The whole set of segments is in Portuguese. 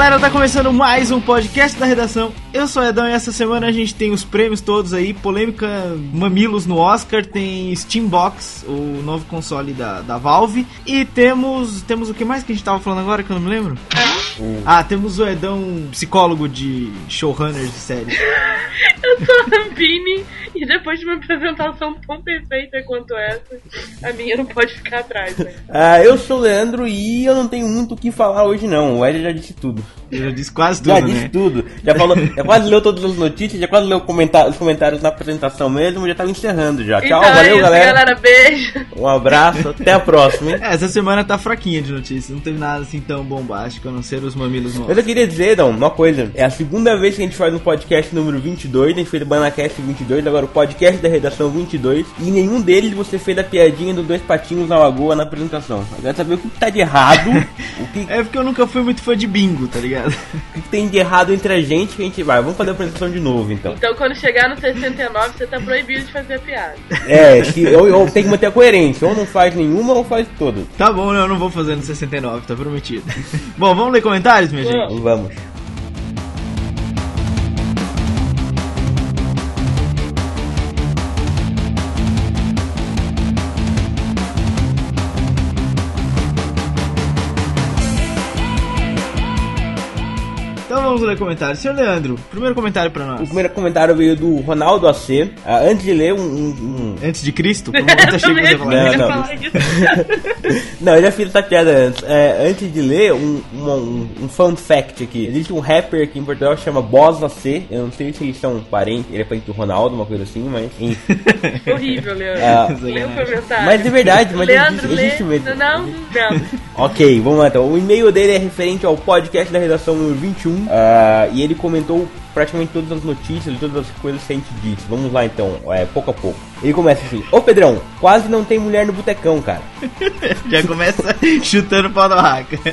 Galera, tá começando mais um podcast da redação. Eu sou o Edão e essa semana a gente tem os prêmios todos aí. Polêmica Mamilos no Oscar, tem Steambox, o novo console da, da Valve. E temos. Temos o que mais que a gente tava falando agora que eu não me lembro? Ah, temos o Edão, psicólogo de showrunners de série. Eu sou a Vini e depois de uma apresentação tão perfeita quanto essa, a minha não pode ficar atrás, né? Ah, eu sou o Leandro e eu não tenho muito o que falar hoje não. O Ed já disse tudo. Eu já disse quase tudo, já né? disse tudo. Já falou, já quase leu todas as notícias, já quase leu comentar- os comentários na apresentação mesmo, já tava encerrando já. Tchau, então é valeu isso, galera. galera. Beijo. Um abraço, até a próxima, hein? É, essa semana tá fraquinha de notícias, não teve nada assim tão bombástico, a não ser os mamilos no Eu só queria dizer, Dom, uma coisa. É a segunda vez que a gente faz um podcast número 22, a gente fez o Banacast 22, agora o podcast da redação 22, e em nenhum deles você fez a piadinha dos dois patinhos na lagoa na apresentação. Eu quero saber o que tá de errado, o que, É porque eu nunca fui muito fã de bingo, tá ligado? o que tem de errado entre a gente que a gente vai. Vamos fazer a apresentação de novo, então. Então quando chegar no 69, você tá proibido de fazer a piada. É, que eu, eu tenho que manter a coerência. Ou não faz nenhuma ou faz todas. Tá bom, eu não vou fazer no 69, tá prometido. bom, vamos ler comentários, minha gente? Vamos. Vamos. Ler comentários. Senhor Leandro, primeiro comentário pra O nós. primeiro comentário veio do Ronaldo AC. Ah, antes de ler um. um- um- Antes de Cristo? Que também você ia falar. achei que Não, ia não. Não, eu já fiz essa piada antes. É, antes de ler, um, um, um fun fact aqui. Existe um rapper aqui em Portugal que chama Boss AC. Eu não sei se eles são parentes, ele é parente do Ronaldo, uma coisa assim, mas enfim. Horrível, Leandro. Ah, Lê o comentário. Mas de verdade, mas Leandro, existe, existe lê. mesmo. Não, não. Ok, vamos lá então. O e-mail dele é referente ao podcast da redação número 21 ah, e ele comentou praticamente todas as notícias, todas as coisas que a gente disse. Vamos lá então, é, pouco a pouco. Ele começa assim: Ô Pedrão, quase não tem mulher no botecão, cara. Já começa chutando pau da raca.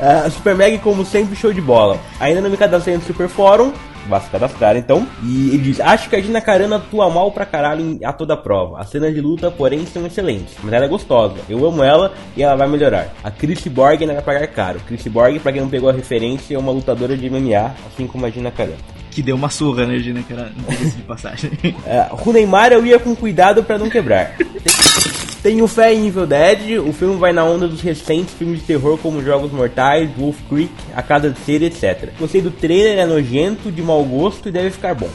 Ah, Super Mag, como sempre, show de bola. Ainda não me cadastrei no Super Fórum. Basta cadastrar então. E ele diz: Acho que a Gina Carano atua mal pra caralho a toda prova. As cenas de luta, porém, são excelentes. Mas ela é gostosa. Eu amo ela e ela vai melhorar. A Chris Borg ainda vai pagar caro. Chris Borg, pra quem não pegou a referência, é uma lutadora de MMA, assim como a Gina Carano. Que deu uma surra, né, Gina? Que era de passagem. Uh, o Neymar eu ia com cuidado pra não quebrar. Tenho fé em Evil Dead, o filme vai na onda dos recentes filmes de terror como Jogos Mortais, Wolf Creek, A Casa de Cera, etc. Gostei do trailer, é nojento, de mau gosto e deve ficar bom.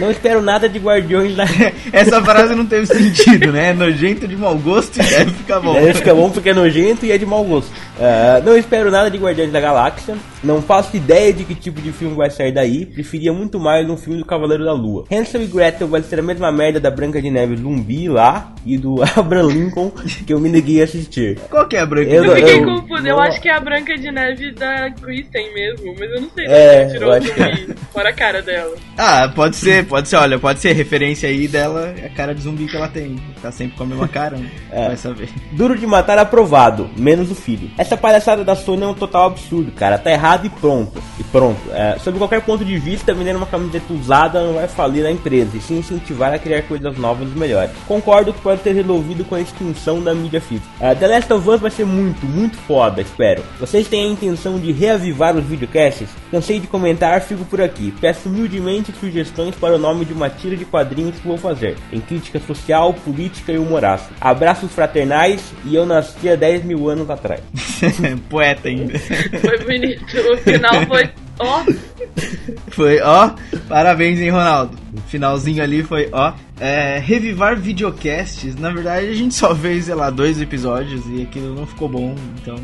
Não espero nada de Guardiões da... Essa frase não teve sentido, né? Nojento de mau gosto e deve ficar bom. Deve ficar bom porque é nojento e é de mau gosto. Uh, não espero nada de Guardiões da Galáxia. Não faço ideia de que tipo de filme vai sair daí. Preferia muito mais um filme do Cavaleiro da Lua. Hansel e Gretel vai ser a mesma merda da Branca de Neve zumbi lá e do Abraham Lincoln que eu me neguei a assistir. Qual que é a branca? Eu Eu não- fiquei eu- confusa. Eu não- acho que é a Branca de Neve da Kristen mesmo, mas eu não sei se É, ela tirou eu o é. zumbi. Fora a cara dela. Ah, pode ser, pode ser, olha, pode ser referência aí dela, é a cara de zumbi que ela tem. Tá sempre com a mesma cara, né? É. Vai saber. Duro de matar aprovado, menos o filho. Essa palhaçada da Sony é um total absurdo, cara. Tá errado e pronto. E pronto. É, sob qualquer ponto de vista, vender uma camiseta usada não vai falir a empresa, e sim incentivar a criar coisas novas e melhores. Concordo que pode ter resolvido com a extinção da mídia física. É, The Last of Us vai ser muito, muito foda, espero. Vocês têm a intenção de reavivar os videocasts? Cansei de comentar, fico por aqui. Peço humildemente sugestões para o nome de uma tira de quadrinhos que vou fazer. Em crítica social, política e humoraço. Abraços fraternais e eu nasci há 10 mil anos atrás. Poeta ainda. Foi bonito. O final foi. Ó, Foi, ó, parabéns, hein, Ronaldo. O finalzinho ali foi, ó. É, revivar videocasts, na verdade a gente só fez, sei lá, dois episódios e aquilo não ficou bom, então.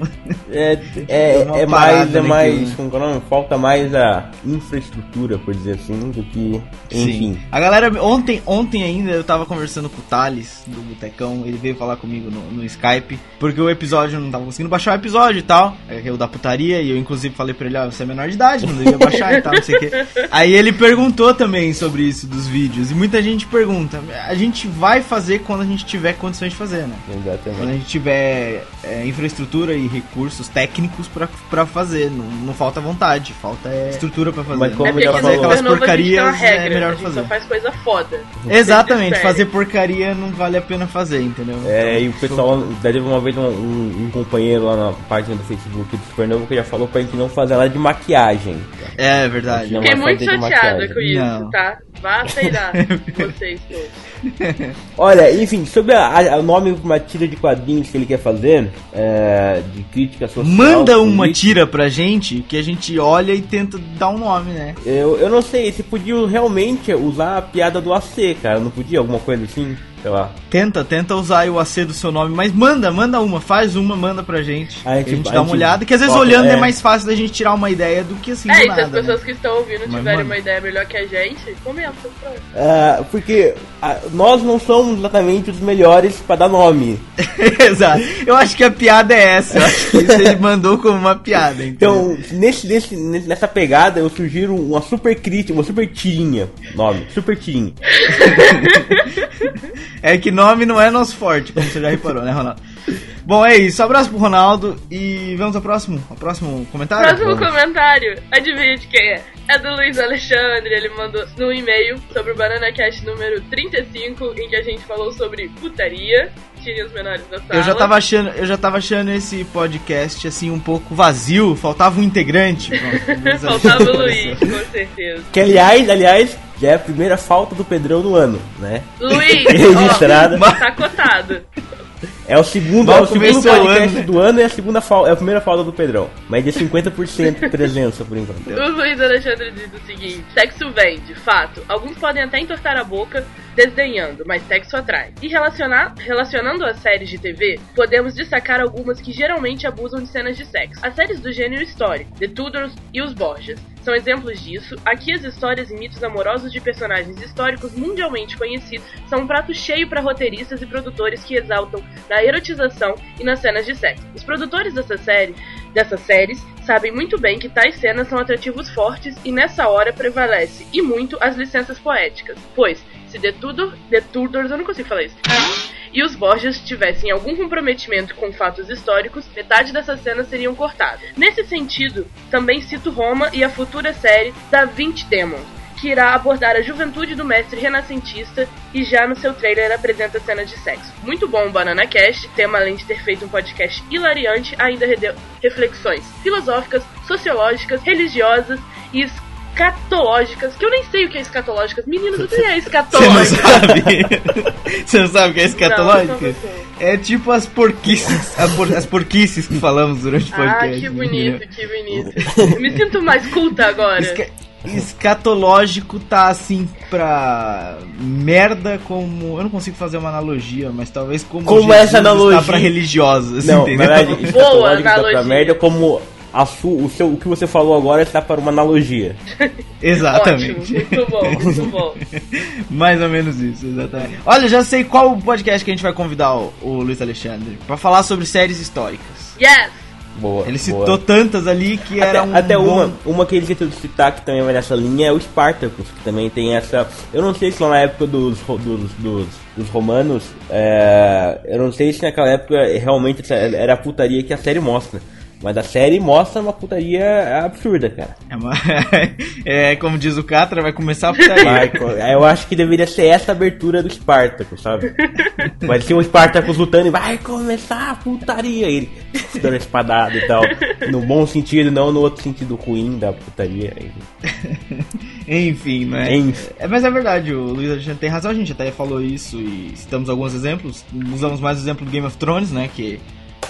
É, é, é mais, é naquilo, mais, né? como que é o nome? Falta mais a infraestrutura, por dizer assim, do que, enfim. Sim. A galera, ontem, ontem ainda eu tava conversando com o Thales do Botecão, ele veio falar comigo no, no Skype, porque o episódio eu não tava conseguindo baixar o episódio e tal, é o da putaria, e eu inclusive falei pra ele, ó, você é menor de idade, não devia baixar e tal, não sei o quê. Aí ele perguntou também sobre isso, dos vídeos. E muita gente pergunta. A gente vai fazer quando a gente tiver condições de fazer, né? Quando a Exatamente. gente tiver é, infraestrutura e recursos técnicos pra, pra fazer. Não, não falta vontade, falta é, estrutura pra fazer. Mas como É já falou. aquelas porcarias é regra, melhor a gente fazer. só faz coisa foda. Exatamente, fazer porcaria não vale a pena fazer, entendeu? É, e o Então, pessoal, daí teve uma vez um, um- um companheiro lá na página do Facebook do Supernova que já falou pra gente não fazer nada de maquiagem. É verdade. Fiquei vai muito chateada maquiagem. com isso, Não. tá? Vá aceitar vocês todos. Olha, enfim, sobre a- a- o nome de uma tira de quadrinhos que ele quer fazer, é, de crítica social. Manda uma política, tira pra gente que a gente olha e tenta dar um nome, né? Eu, eu não sei, você podia realmente usar a piada do AC, cara, não podia? Alguma coisa assim? Sei lá. Tenta, tenta usar o AC do seu nome, mas manda, manda uma, faz uma, manda pra gente. A gente- que a gente dá uma gente olhada, que às vezes bota- olhando é. é. mais fácil da gente tirar uma ideia do que assim É, e se nada, as pessoas né? que estão ouvindo Mas tiverem manda. uma ideia melhor que a gente, comentam. Pronto. Ah, porque ah, nós não somos exatamente os melhores pra dar nome. Exato. Eu acho que a piada é essa. Eu acho que isso ele mandou como uma piada. Então, Então, nesse, nesse, nessa pegada, eu sugiro uma super crítica, uma super tirinha. Nome, super tirinha. é que nome não é nosso forte, como você já reparou, né, Ronaldo? Bom, é isso. Abraço pro Ronaldo e vamos ao próximo, ao próximo comentário. Próximo comentário, adivinha de quem é? É do Luiz Alexandre, ele mandou no e-mail sobre o Banana Cast número 35, em que a gente falou sobre putaria, tirem os menores da sala. Eu já tava achando, eu já tava achando esse podcast assim um pouco vazio, faltava um integrante. Faltava o Luiz, com certeza. Que aliás, aliás, já é a primeira falta do Pedrão no ano, né? Luiz, Registrada. ó, tá cotado. É o segundo, Mal é o segundo podcast ano, né? do ano e a segunda falta, é a primeira falta do Pedrão. Mas de 50% de presença por enquanto. O Luiz Alexandre diz o seguinte: sexo vende, fato. Alguns podem até entortar a boca desdenhando, mas sexo atrai. E relacionar, relacionando as séries de TV, podemos destacar algumas que geralmente abusam de cenas de sexo. As séries do gênero histórico, The Tudors e os Borgias, são exemplos disso. Aqui as histórias e mitos amorosos de personagens históricos mundialmente conhecidos são um prato cheio para roteiristas e produtores que exaltam na erotização e nas cenas de sexo. Os produtores dessa série, dessas séries sabem muito bem que tais cenas são atrativos fortes e nessa hora prevalece e muito as licenças poéticas, pois se The, Tudor, The Tudors, eu não consigo falar isso, e os Borgias tivessem algum comprometimento com fatos históricos, metade dessas cenas seriam cortadas. Nesse sentido, também cito Roma e a futura série Da Vinci Demons, que irá abordar a juventude do mestre renascentista e já no seu trailer apresenta cenas de sexo. Muito bom o Banana Cast, tema além de ter feito um podcast hilariante, ainda redeu reflexões filosóficas, sociológicas, religiosas e escatológicas, que eu nem sei o que é escatológicas. Meninos, o que é Você não escatológica? sabe? Você não sabe o que é escatológica? Não. É tipo as porquices, por- as porquices que falamos durante o Ah, podcast. que entendeu? bonito, que bonito. Me sinto mais culta agora. Esca- Escatológico tá assim pra merda como. Eu não consigo fazer uma analogia, mas talvez como. Como Jesus essa analogia- Está pra religiosos, Não, entendeu? na verdade, Boa escatológico tá pra merda como a su, o, seu, o que você falou agora está para uma analogia. Exatamente. Ótimo, muito bom, muito bom. Mais ou menos isso, exatamente. Olha, já sei qual o podcast que a gente vai convidar o, o Luiz Alexandre pra falar sobre séries históricas. Yes! Boa. Ele boa. citou tantas ali que Até, era um. até bom- uma, uma que ele tentou citar que também vai nessa linha é o Spartacus, que também tem essa. Eu não sei se lá na época dos, dos, dos, dos romanos, é, eu não sei se naquela época realmente era a putaria que a série mostra. Mas a série mostra uma putaria absurda, cara. É, uma- é, como diz o Catra, vai começar a putaria. Vai, eu acho que deveria ser essa abertura do Spartacus, sabe? Vai ser um Spartacus lutando e vai começar a putaria. Ele dando espadada e tal. No bom sentido, não no outro sentido ruim da putaria. Enfim, né? Enfim. É, mas é verdade, o Luiz Alexandre tem razão, a gente até falou isso e citamos alguns exemplos. Usamos mais o exemplo do Game of Thrones, né? Que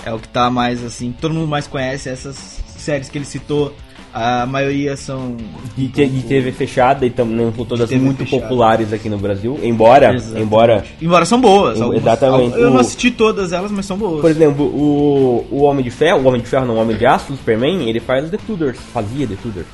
é o que tá mais assim, todo mundo mais conhece essas séries que ele citou. A maioria são. De, te- de TV fechada e também não são todas muito fechada. populares aqui no Brasil. Embora, Exatamente. embora, Embora são boas. Algumas. exatamente. Eu não assisti todas elas, mas são boas. por exemplo, o, o Homem de Ferro, o Homem de Ferro não, o Homem de Aço, o Superman, ele faz The Tudors, fazia The Tudors.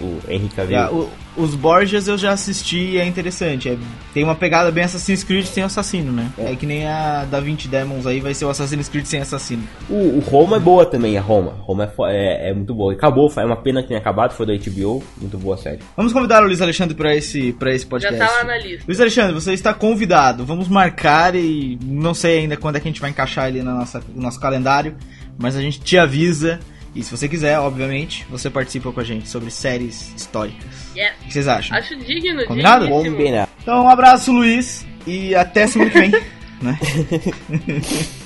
O Henry Cavill. Yeah, o- os Borgias eu já assisti e é interessante. É- tem uma pegada bem Assassin's Creed sem assassino, né? É. que nem a da 20 Demons aí, vai ser o Assassin's Creed sem assassino. O, o Roma é boa também, a Roma. Roma é, é, é muito boa. Acabou, é uma pena que tenha acabado, foi da HBO. Muito boa a série. Vamos convidar o Luiz Alexandre pra esse, pra esse Já podcast. tá lá na lista. Luiz Alexandre, você está convidado. Vamos marcar e não sei ainda quando é que a gente vai encaixar ele na nossa, no nosso calendário, mas a gente te avisa. E se você quiser, obviamente, você participa com a gente sobre séries históricas. Yes. O que vocês acham? Acho digno, Combinado? digníssimo. Combinado. Então, um abraço, Luiz, e até semana que vem. né?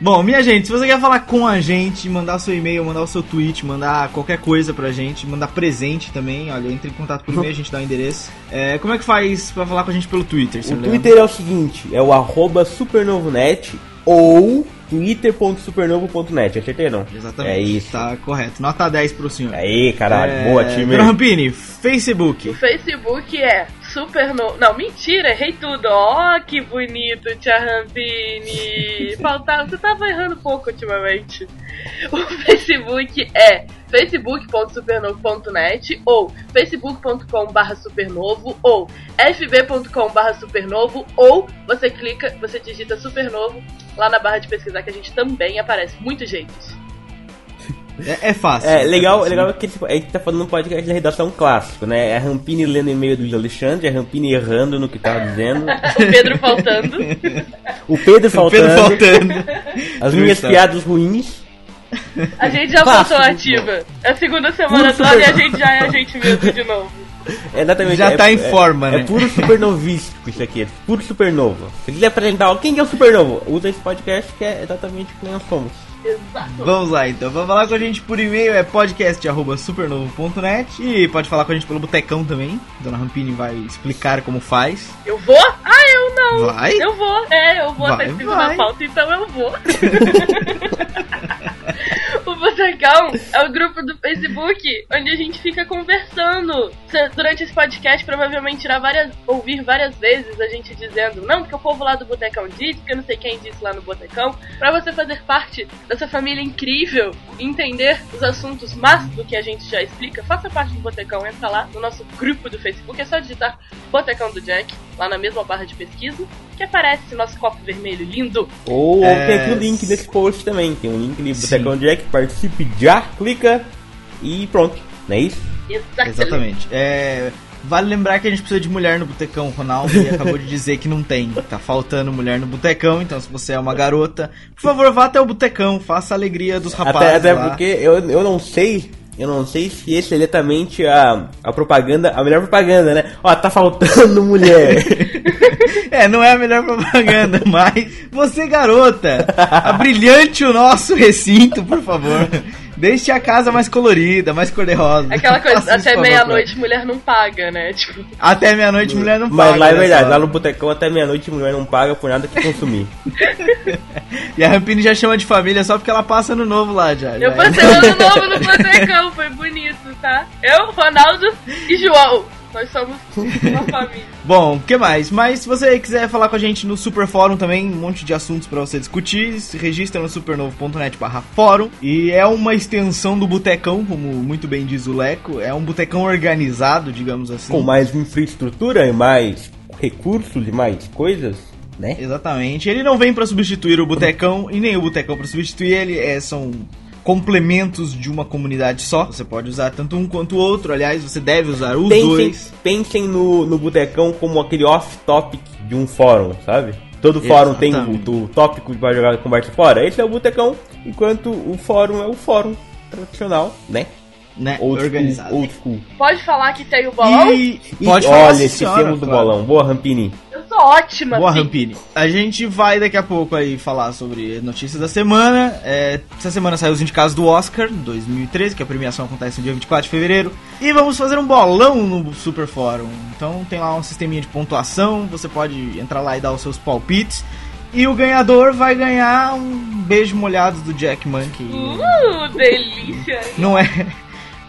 Bom, minha gente, se você quer falar com a gente, mandar o seu e-mail, mandar o seu tweet, mandar qualquer coisa pra gente, mandar presente também, olha, entre em contato por e-mail, a gente dá o endereço. É, como é que faz pra falar com a gente pelo Twitter, O? Twitter é o seguinte, é o arroba supernovonet ou twitter.supernovo.net, acertei não? Exatamente. É isso. Tá correto. Nota 10 pro senhor. Aí, caralho, É, boa time. Rampini, Facebook. O Facebook é super no... Não, mentira, errei tudo. Ó, que bonito, Tia Rampini. Faltava... Você tava errando pouco ultimamente. O Facebook é facebook.supernovo.net ou facebook.com.br supernovo ou fb.com.br supernovo ou você clica, você digita supernovo lá na barra de pesquisar que a gente também aparece. Muitos jeitos. É, é fácil. É, legal, fácil. legal que tipo, a gente tá falando um podcast da redação clássico, né? É a Rampini lendo e-mail do Alexandre, a Rampini errando no que tava dizendo, O Pedro faltando. o Pedro O faltando, Pedro faltando. as minhas piadas ruins. A gente já voltou ativa. É a segunda semana toda e a gente já é a gente mesmo de novo. É Exatamente. Já é, tá em é- forma, é, né? puro supernovístico isso aqui, é puro supernovo. Se quiser apresentar quem que é o supernovo, usa esse podcast que é exatamente o que nós somos. Exato. Vamos lá então, vamos falar com a gente por e-mail, é podcast.supernovo.net e pode falar com a gente pelo Botecão também. Dona Rampini vai explicar como faz. Eu vou? Ah, eu não. Vai? Eu vou. É, eu vou. Vai, tá escrito vai. na pauta, então eu vou. o Botecão é o grupo do Facebook onde a gente fica conversando. Durante esse podcast, provavelmente irá várias, ouvir várias vezes a gente dizendo não, porque o povo lá do Botecão disse, porque não sei quem disse lá no Botecão. Pra você fazer parte dessa família incrível e entender os assuntos mais do que a gente já explica, faça parte do Botecão. Entra lá no nosso grupo do Facebook. É só digitar Botecão do Jack, lá na mesma barra de pesquisa, que aparece nosso copo vermelho lindo. Ou É, tem aqui o link nesse post também, tem um link ali, Sim. Botecão Jack, participe já, clica e pronto, não é isso? Exatamente. É, vale lembrar que a gente precisa de mulher no Botecão, Ronaldo, e acabou de dizer que não tem. Tá faltando mulher no Botecão, então se você é uma garota, por favor, vá até o Botecão, faça a alegria dos rapazes Até, até lá. porque eu, eu não sei, eu não sei se esse é exatamente a, a propaganda, a melhor propaganda, né? Ó, tá faltando mulher. É, não é a melhor propaganda, mas você, garota, abrilhante o nosso recinto, por favor. Deixe a casa mais colorida, mais cor-de-rosa. Aquela coisa, Faça até meia-noite mulher não paga, né? Tipo, Até meia-noite mulher não paga. Mas lá é olha verdade, só. lá no Botecão até meia-noite mulher não paga por nada que consumir. E a Rampini já chama de família só porque ela passa no novo lá já. eu já. passei o ano novo no Botecão, foi bonito, tá? Eu, Ronaldo e João. Nós somos uma família. Bom, o que mais? Mas se você quiser falar com a gente no Super Fórum também, um monte de assuntos pra você discutir, se registra no supernovo.net barra fórum. E é uma extensão do Botecão, como muito bem diz o Leco. É um Botecão organizado, digamos assim. Com mais infraestrutura e mais recursos e mais coisas, né? Exatamente. Ele não vem pra substituir o Botecão e nem o Botecão pra substituir ele. É, são complementos de uma comunidade só. Você pode usar tanto um quanto o outro. Aliás, você deve usar os Pensem, dois. pensem no, no Botecão como aquele off-topic de um fórum, sabe? Todo fórum tem o, Exatamente. o tópico para jogar conversa fora. Esse é o Botecão, enquanto o fórum é o fórum tradicional, né? Né? Old organizado. school, old school. Pode falar que tem o bolão? E, E pode falar, olha, esquecemos senhora, do claro. bolão. Boa, Rampini. Sou ótima, Boa, sim. Rampini. A gente vai daqui a pouco aí falar sobre notícias da semana. É, essa semana saiu os indicados do Oscar 2013, que a premiação acontece no dia 24 de fevereiro. E vamos fazer um bolão no Super Fórum. Então tem lá um sisteminha de pontuação, você pode entrar lá e dar os seus palpites. E o ganhador vai ganhar um beijo molhado do Jack Monkey. Uh, delícia. Não é.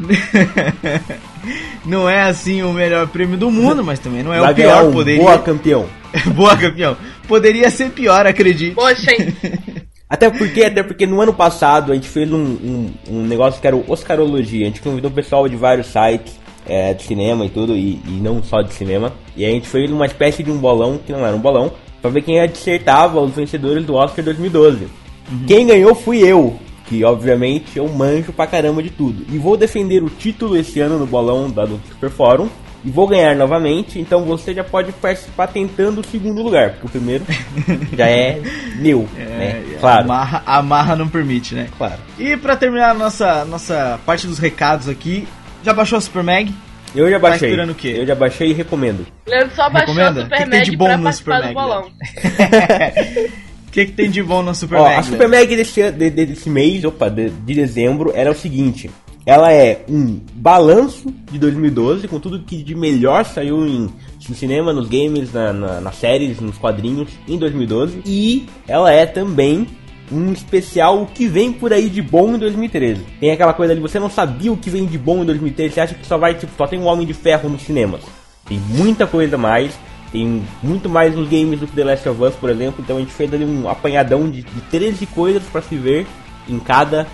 não é assim o melhor prêmio do mundo, mas também não é Vai o pior. um Poderia. Boa, campeão. Boa, campeão. Poderia ser pior, acredite. Poxa, hein? Até porque, até porque no ano passado a gente fez um, um, um negócio que era o Oscarologia. A gente convidou o pessoal de vários sites é, de cinema e tudo, e, e, não só de cinema. E a gente fez uma espécie de um bolão, que não era um bolão, pra ver quem acertava os vencedores do Oscar 2012. Uhum. Quem ganhou fui eu, que obviamente eu manjo pra caramba de tudo. E vou defender o título esse ano no bolão da do Super Fórum. E vou ganhar novamente, então você já pode participar tentando o segundo lugar, porque o primeiro já é meu, é, né? Claro. Amarra, amarra não permite, né? Claro. E para terminar a nossa, nossa parte dos recados aqui, já baixou a Super Mag? Eu já baixei. Tá esperando o quê? Eu já baixei e recomendo. Leandro só baixou Recomenda? a Super que Mag pra participar do bolão. O que, que tem de bom na Super Ó, Mag? A Super Mag desse, de, desse mês, opa, de, de dezembro, era o seguinte. Ela é um balanço de 2012, com tudo que de melhor saiu em, no cinema, nos games, na, na, nas séries, nos quadrinhos em 2012. E ela é também um especial o que vem por aí de bom em 2013. Tem aquela coisa ali, você não sabia o que vem de bom em 2013, você acha que só vai, tipo, só tem um Homem de Ferro nos cinemas. Tem muita coisa mais, tem muito mais nos games do que The Last of Us, por exemplo, então a gente fez ali um apanhadão de, de 13 coisas para se ver em cada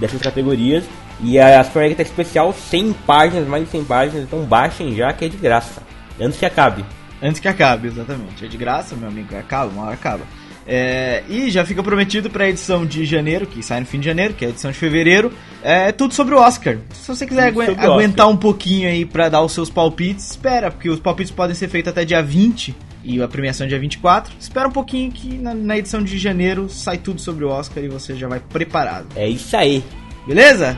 dessas categorias. E a Super tá especial 100 páginas, mais de 100 páginas, então baixem já que é de graça. Antes que acabe. Antes que acabe, exatamente. É de graça, meu amigo, acaba, uma hora acaba. É, e já fica prometido para a edição de janeiro, que sai no fim de janeiro, que é a edição de fevereiro, é tudo sobre o Oscar. Se você quiser agu aguentar um pouquinho aí para dar os seus palpites, espera, porque os palpites podem ser feitos até dia 20 e a premiação é dia 24. Espera um pouquinho que na, na edição de janeiro sai tudo sobre o Oscar e você já vai preparado. É isso aí. Beleza?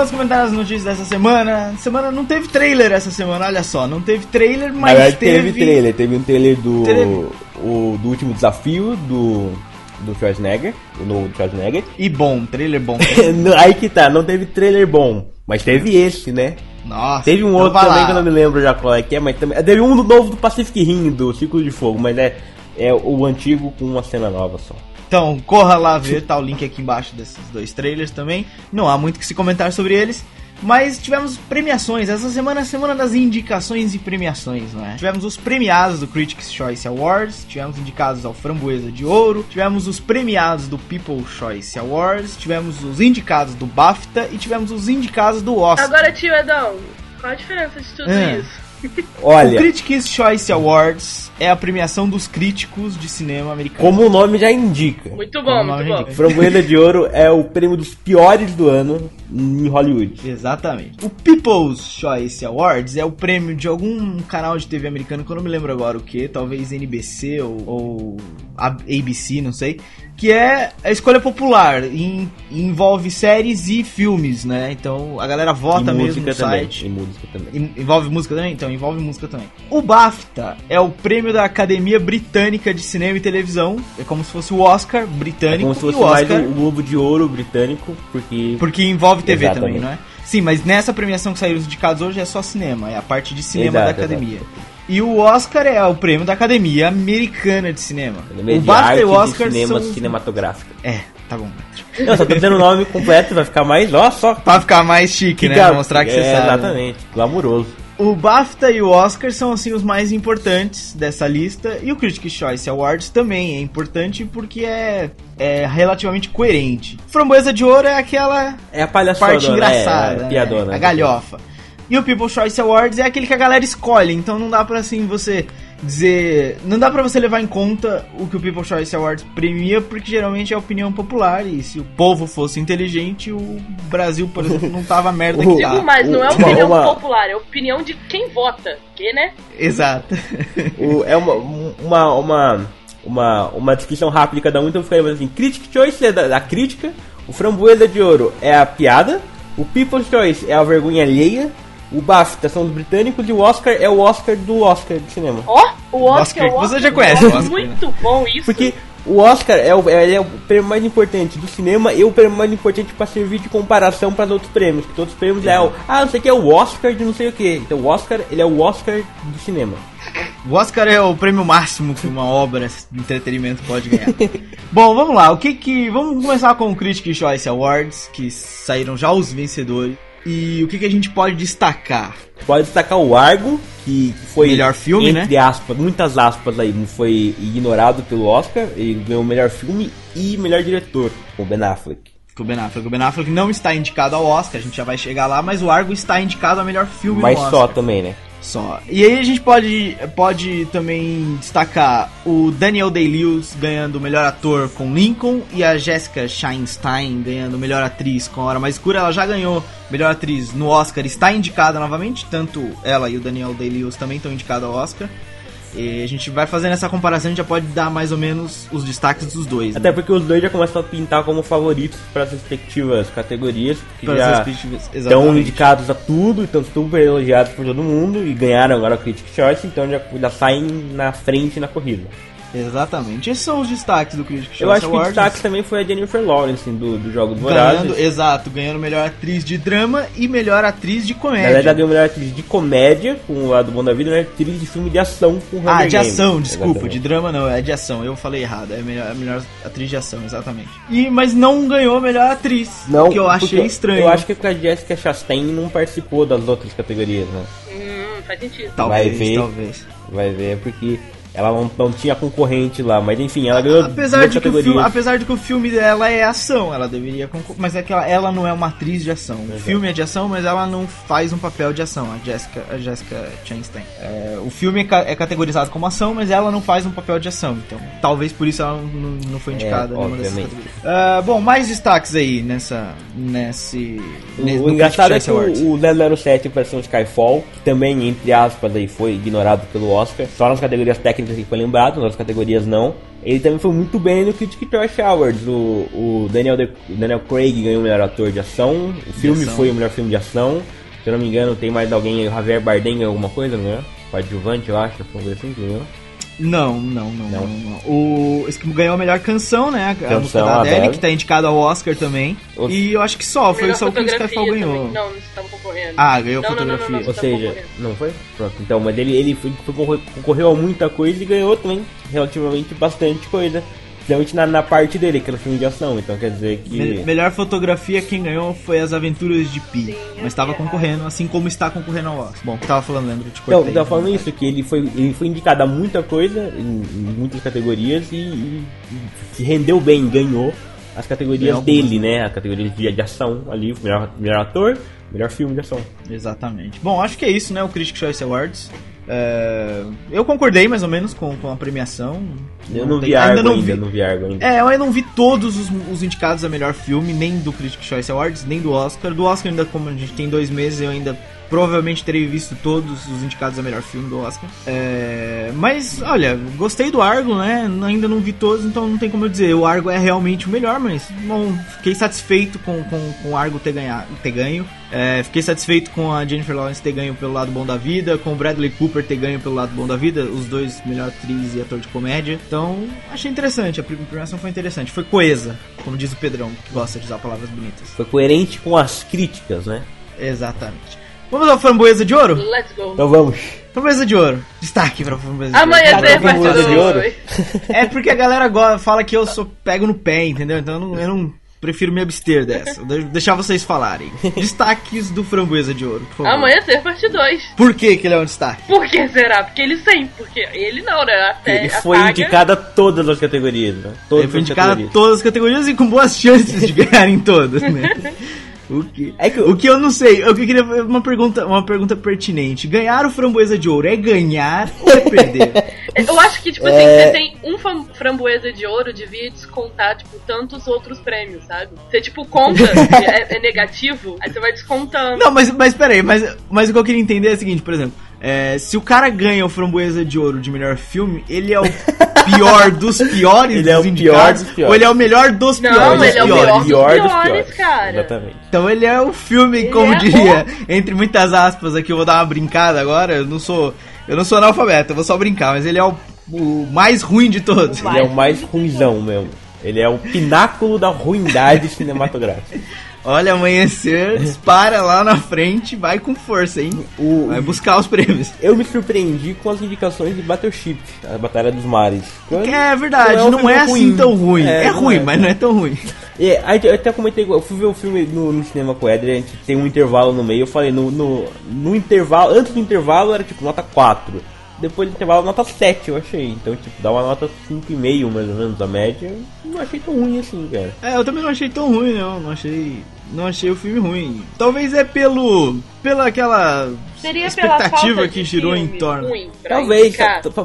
Vamos comentar as notícias dessa semana. Semana não teve trailer essa semana, olha só. Não teve trailer, mas verdade, teve... teve trailer. Teve um trailer do, o, do último desafio do, do Schwarzenegger, o novo Schwarzenegger. E bom, trailer bom. Aí que tá, não teve trailer bom, mas teve esse, né? Nossa. Teve um então outro também que eu não me lembro já qual é que é, mas também. Teve um novo do Pacific Rim, do Círculo de Fogo, mas é, é o antigo com uma cena nova só. Então, corra lá ver, tá o link aqui embaixo desses dois trailers também. Não há muito que se comentar sobre eles. Mas tivemos premiações. Essa semana é a semana das indicações e premiações, não é? Tivemos os premiados do Critics' Choice Awards, tivemos indicados ao Framboesa de Ouro, tivemos os premiados do People's Choice Awards, tivemos os indicados do BAFTA e tivemos os indicados do Oscar. Agora, tio Edão, qual a diferença de tudo é. isso? Olha, o Critics' Choice Awards é a premiação dos críticos de cinema americano. Como o nome já indica. Muito bom, muito bom. Framboesa de Ouro é o prêmio dos piores do ano em Hollywood. Exatamente. O People's Choice Awards é o prêmio de algum canal de TV americano, que eu não me lembro agora o que, talvez NBC ou, ou ABC, não sei, que é a escolha popular, em, envolve séries e filmes, né? Então a galera vota mesmo no também, site. E música também. Envolve música também? Então envolve música também. O BAFTA é o prêmio da Academia Britânica de Cinema e Televisão. É como se fosse o Oscar britânico. É como se fosse o Oscar, mais o Globo de Ouro britânico, porque. Porque envolve TV Exatamente. também, não é? Sim, mas nessa premiação que saíram os indicados hoje é só cinema, é a parte de cinema Exato, da academia. Exato. E o Oscar é o prêmio da Academia Americana de Cinema. Academia o BAFTA e o Oscar de cinema são... cinematográfico. É, tá bom. Não, só tô dizendo o nome completo, vai ficar mais, ó, só. Pra ficar mais chique, né? Pra mostrar que é, você sabe. Exatamente, glamuroso. O BAFTA e o Oscar são assim os mais importantes dessa lista e o Critics' Choice Awards também é importante porque é, é relativamente coerente. Framboesa de Ouro é aquela é a parte engraçada, é, é a piadona, né? a galhofa. E o People's Choice Awards é aquele que a galera escolhe, então não dá pra assim você dizer. Não dá pra você levar em conta o que o People's Choice Awards premia, porque geralmente é opinião popular. E se o povo fosse inteligente, o Brasil, por exemplo, não tava merda que tá. Digo mais, não é opinião uma... popular, é opinião de quem vota, que, né? Exato. o, é uma, uma, uma, uma, uma descrição rápida de cada um, então ficaria assim: Critic Choice é da, da crítica, o Framboesa de Ouro é a piada, o People's Choice é a vergonha alheia. O BAFTA são dos britânicos e o Oscar é o Oscar do Oscar de cinema. Ó, oh, o Oscar, Oscar, o Oscar você já conhece. É muito bom isso. Porque o, Oscar é o, é, é o prêmio mais importante do cinema e o prêmio mais importante para servir de comparação para os outros prêmios. Porque outros prêmios é o. Ah, você quer é o Oscar de não sei o que. Então o Oscar, ele é o Oscar do cinema. O Oscar é o prêmio máximo que uma obra de entretenimento pode ganhar. Bom, vamos lá. O que que. Vamos começar com o Critic Choice Awards, que saíram já os vencedores. E o que, que a gente pode destacar? Pode destacar o Argo, que foi melhor filme, entre né? aspas, muitas aspas aí, foi ignorado pelo Oscar, ele ganhou o melhor filme e melhor diretor com o Ben Affleck. Com o Ben Affleck. O Ben Affleck não está indicado ao Oscar, a gente já vai chegar lá, mas o Argo está indicado a melhor filme Mas só Oscar. também, né? Só. E aí a gente pode, pode também destacar o Daniel Day-Lewis ganhando o melhor ator com Lincoln e a Jessica Chastain ganhando melhor atriz com A Hora Mais Escura. Ela já ganhou melhor atriz no Oscar, está indicada novamente, tanto ela e o Daniel Day-Lewis também estão indicados ao Oscar. E a gente vai fazendo essa comparação, a gente já pode dar mais ou menos os destaques dos dois. Até né? porque os dois já começam a pintar como favoritos para as respectivas categorias, que Para já as respectivas- estão indicados a tudo, estão super elogiados por todo mundo e ganharam agora o Critic Choice, então já, já saem na frente na corrida. Exatamente. Esses são os destaques do Critics' Choice Eu acho que o Awards. destaque também foi a Jennifer Lawrence do, do Jogo do. Ganhando, exato, ganhando melhor atriz de drama e melhor atriz de comédia. ela ganhou melhor atriz de comédia com o lado bom da vida, melhor atriz de filme de ação com Hunger Ah, de Games. ação, desculpa, Exatamente. de drama não, é de ação, eu falei errado, é a melhor, a melhor atriz de ação, exatamente. E, mas não ganhou a melhor atriz, Não, que eu achei estranho. Eu acho que é porque a Jessica Chastain não participou das outras categorias, né? Hum, faz sentido. Talvez, vai ver. talvez. Vai ver, porque ela não, não tinha concorrente lá, mas enfim, ela ganhou Apesar de, que o categorias. filme, apesar de que o filme dela é ação, ela deveria concorrer. Mas é que ela, ela não é uma atriz de ação. O Exato. filme é de ação, mas ela não faz um papel de ação, a Jessica, a Jessica Chastain. É, o filme é, ca- é categorizado como ação, mas ela não faz um papel de ação. Então, talvez por isso ela não, não foi indicada É, nenhuma dessas categorias. Ah, bom, mais destaques aí nessa. nesse. O, nesse- o engraçado é que Awards. o, o 007 Operação Skyfall, que também, entre aspas, aí, foi ignorado pelo Oscar, só nas categorias técnicas que foi lembrado, nas categorias não. Ele também foi muito bem no Critic Choice Awards. O, o Daniel, De- Daniel Craig ganhou o melhor ator de ação, o filme ação. foi o melhor filme de ação. Se eu não me engano, tem mais alguém aí, o Javier Bardem ganhou alguma coisa, não é? Coadjuvante, eu acho, alguma coisa assim, que ganhou. Não, não, não, Não. não, não. O que ganhou a melhor canção, né? A- Canção, música da Adele, Adele. que tá indicada ao Oscar também. O- E eu acho que só, foi Melhor só o que o Skyfall ganhou. também. Não, não estava concorrendo. Ah, ganhou Não, não, não, não, fotografia. não, Ou seja, não foi? Pronto, então, mas ele, ele foi, foi concorre- concorreu a muita coisa e ganhou também relativamente bastante coisa. Principalmente na, na parte dele, que era filme de ação, então quer dizer que. Me- Melhor fotografia, quem ganhou foi As Aventuras de Pi. Sim, mas estava é. concorrendo, assim como está concorrendo ao Oscar. Bom, tava falando, eu te Então, tava falando isso, que ele foi, ele foi indicado a muita coisa, em, em muitas categorias, e, e- e se rendeu bem, ganhou as categorias Ganhou dele, né? A categoria de, de ação ali, melhor, melhor ator, melhor filme de ação. Exatamente. Bom, acho que é isso, né? O Critics' Choice Awards. É, Eu concordei mais ou menos com, com a premiação. Eu não, tem- vi Argo ainda, não vi. não vi Argo ainda. É, eu não vi todos os, os indicados a melhor filme, nem do Critics' Choice Awards, nem do Oscar. Do Oscar ainda, como a gente tem dois meses, eu ainda provavelmente terei visto todos os indicados a melhor filme do Oscar. É, mas, olha, gostei do Argo, né? Ainda não vi todos, então não tem como eu dizer. O Argo é realmente o melhor, mas, bom, fiquei satisfeito com, com, com o Argo ter, ganhado, ter ganho. É, fiquei satisfeito com a Jennifer Lawrence ter ganho pelo lado bom da vida, com o Bradley Cooper ter ganho pelo lado bom da vida, os dois melhor atriz e ator de comédia. Então, achei interessante, a premiação foi interessante, foi coesa, como diz o Pedrão, que gosta de usar palavras bonitas. Foi coerente com as críticas, né? Exatamente. Vamos ao Framboesa de Ouro? Let's go. Então vamos. Framboesa de Ouro. Destaque pra Framboesa de Ouro. Amanhã tem um parte de ouro. 2. É porque a galera go- fala que eu sou pego no pé, entendeu? Então eu não, eu não prefiro me abster dessa. De- Deixar vocês falarem. Destaques do Framboesa de Ouro, por favor. Amanhã tem parte 2. Por que, que ele é um destaque? Por que será? Porque ele sempre. Porque ele não, né? Até Ele a foi saga- indicado a todas as categorias, né? Todas Ele foi indicado a todas as categorias e com boas chances de ganhar em todas, né? O que, É que o que eu não sei, eu que queria uma pergunta, uma pergunta pertinente. Ganhar o framboesa de ouro é ganhar ou é perder? Eu acho que, tipo assim, É. você tem um framboesa de ouro, devia descontar, tipo, tantos outros prêmios, sabe? Você, tipo, conta, é, é negativo, aí você vai descontando. não, mas, mas peraí, mas, mas o que eu queria entender é o seguinte, por exemplo, é, se o cara ganha o framboesa de ouro de melhor filme, ele é o pior dos piores Ele é o pior dos piores. ou ele é o melhor dos Não, piores ele é o dos piores? pior. Pior dos piores, cara. Exatamente. Então ele é o filme, Ele como é diria, entre muitas aspas aqui, eu vou dar uma brincada agora, eu não sou. Eu não sou analfabeto, eu vou só brincar, mas ele é o o mais ruim de todos. Ele é o mais ruimzão mesmo. Ele é o pináculo da ruindade cinematográfica. Olha, amanhecer, dispara lá na frente, vai com força, hein? O, Vai buscar os prêmios. eu me surpreendi com as indicações de Battleship, a Batalha dos Mares. É verdade, Não é um não é assim ruim. tão ruim. É, É, ruim, é. mas não é tão ruim. É, eu até comentei, eu fui ver o filme no, no cinema com o Eder, a gente tem um intervalo no meio, eu falei, no, no, no intervalo, antes do intervalo era tipo nota 4, depois do intervalo nota 7 eu achei, então tipo, dá uma nota 5,5 mais ou menos a média, não achei tão ruim assim, cara. É, eu também não achei tão ruim, não. Não achei. Não achei o filme ruim. Talvez é pelo. pela aquela Seria pela expectativa que girou em torno. ruim Talvez,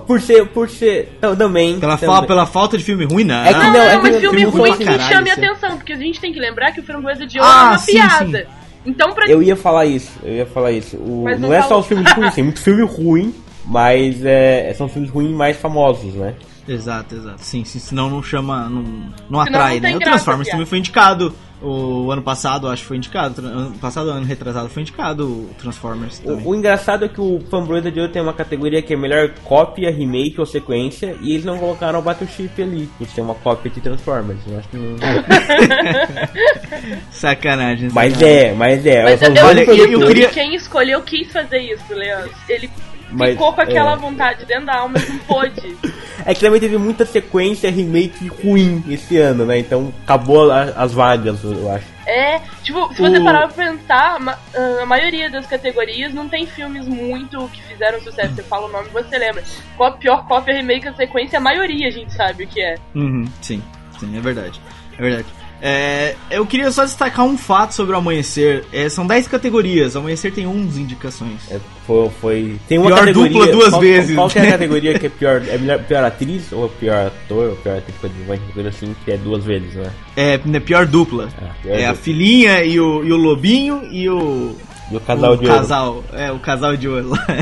por ser, por ser, t- também. Pela, também. fa pela falta de filme ruim, não. É que Não, não, é, é mas filme filme ruim pra que caralho, chame isso é- atenção, porque a gente tem que lembrar que o Framboesa de Ouro Ah, é uma sim, piada. Então, pra Eu ia falar isso, eu ia falar isso. O, Mas não não é só falou. os filmes ruins, tem muito filme ruim, mas é, são filmes ruins mais famosos, né? Exato, exato. Sim, sim, senão não chama. Não, não atrai, não né? O Transformers também foi indicado. O ano passado, acho que foi indicado. Ano passado, ano retrasado, foi indicado o Transformers também. O, o engraçado é que o Fanbroida de Ouro tem uma categoria que é melhor cópia, remake ou sequência, e eles não colocaram o Battleship ali, por ser uma cópia de Transformers. Eu acho que não... Sacanagem. mas sacanagem. é, mas é. Mas eu, eu, produtores. eu queria- quem escolheu quis fazer isso, Leandro. Ele Mas, ficou com aquela é. vontade dentro da alma, mas não pôde. É que também teve muita sequência remake ruim esse ano, né? Então acabou a- as vagas, eu acho. É, tipo, se você O- parar pra pensar, ah, a maioria das categorias não tem filmes muito que fizeram sucesso. Você fala o nome e você lembra. Qual a pior cópia, remake, a sequência, a maioria a gente sabe o que é. Uhum, sim, sim, é verdade. É verdade. É, eu queria só destacar um fato sobre o Amanhecer. É, são 10 categorias, o Amanhecer tem 11 indicações. É, foi, foi- Tem uma Pior categoria. dupla duas qual, vezes. Qual que é a categoria que é pior? É melhor, pior atriz ou pior ator ou pior atriz coadjuvante, coisa assim, que é duas vezes, né? É, né, pior dupla. Ah, pior é a dupla. filhinha e o, e o lobinho e o. Do casal o de ouro. casal, é, o casal de ouro lá.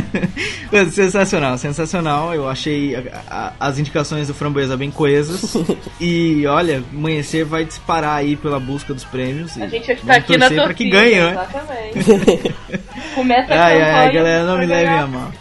É sensacional, sensacional. Eu achei a- a- as indicações do Framboesa bem coesas. e olha, amanhecer vai disparar aí pela busca dos prêmios. A gente vai ficar aqui na torcida. pra que ganhe, né? Exatamente. Começa a Ai, ai, galera, não me levem a mal.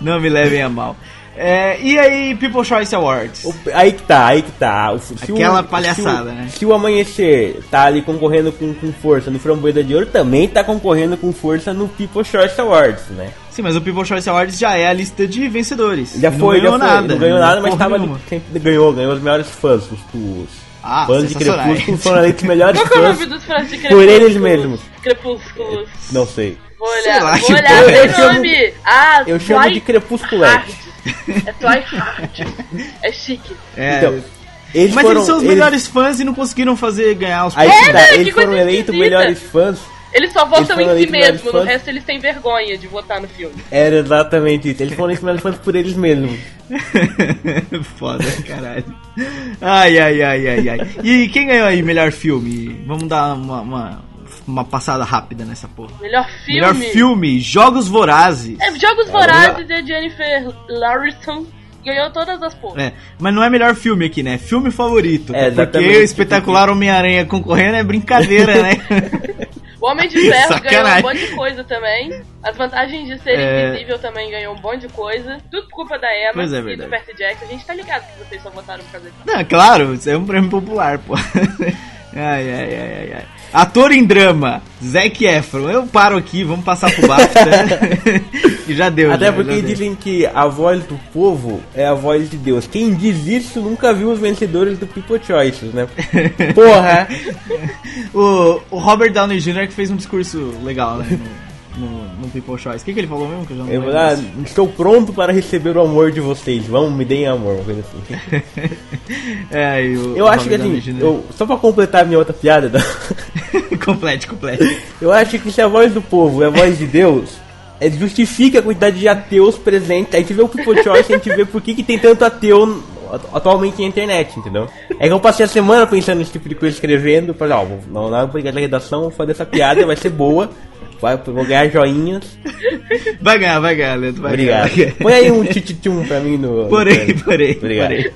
não me levem a mal. É, e aí, People Choice Awards? O- Aí que tá, aí que tá. Se Aquela o- palhaçada, se o, né? Se o Amanhecer tá ali concorrendo com, com força no Framboesa de Ouro, também tá concorrendo com força no People Choice Awards, né? Sim, mas o People Choice Awards já é a lista de vencedores. Já foi, não ganhou já foi. nada. não ganhou nada, mas tava ali, sempre ganhou, ganhou os melhores fãs, os, os Ah, fãs de. Crepúsculo foram eleitos os melhores Qual que é o fãs. nome dos fãs de por Crepúsculo? eles mesmos. Crepúsculos. Não sei. Vou Sei olhar, lá, vou olhar, Eu chamo- nome. Ah, Eu chamo de Crepusculete. É Twilight. É chique. É, Então, eles mas foram, eles são os melhores fãs e não conseguiram fazer ganhar os Aí que tá, né? Eles coisa foram eleitos melhores fãs. Eles só votam foram em si mesmo, no resto eles têm vergonha de votar no filme. Era exatamente isso. Eles foram eleitos melhores fãs por eles mesmos. Foda, caralho. Ai, ai, ai, ai, ai. E quem ganhou aí melhor filme? Vamos dar uma, uma, uma passada rápida nessa porra. Melhor filme. Melhor filme, Jogos Vorazes. É, Jogos Vorazes e a Jennifer Larson ganhou todas as porras. É, mas não é melhor filme aqui, né? Filme favorito. É, porque o espetacular Homem-Aranha concorrendo é brincadeira, né? O Homem de Ferro ganhou um Sacanagem. monte de coisa também. As vantagens de ser É. invisível também ganhou um monte de coisa. Tudo por culpa da Emma Pois é, e do verdade. Percy Jackson. A gente tá ligado que vocês só votaram por causa disso. Não, claro, isso é um prêmio popular, pô. Ai, ai, ai, ai, ai. Ator em drama, Zac Efron. Eu paro aqui, vamos passar pro BAFTA. e já deu. Até já, porque já deu. dizem que a voz do povo é a voz de Deus. Quem diz isso nunca viu os vencedores do People Choices, né? Porra! O, o Robert Downey Jr. que fez um discurso legal, né? No, no, People Choice. O que, que ele falou mesmo? Que eu já não Eu lembro mais. estou pronto para receber o amor de vocês. Vamos, me deem amor, uma coisa assim. É, Eu acho que assim, eu, só pra completar a minha outra piada, né? complete, complete. eu acho que se a voz do povo é a voz de Deus, é, justifica a quantidade de ateus presentes. A gente vê o People Choice, a gente vê por que, que tem tanto ateu atualmente na internet, entendeu? É que eu passei a semana pensando nesse tipo de coisa, escrevendo, falei, ó, não, obrigado da redação, vou fazer essa piada, vai ser boa, vai, vou ganhar joinhas. Vai ganhar, vai ganhar, Leandro. Vai Obrigado. Ganhar. Põe aí um tchutchum pra mim no. Porém, porém, Obrigado. porém.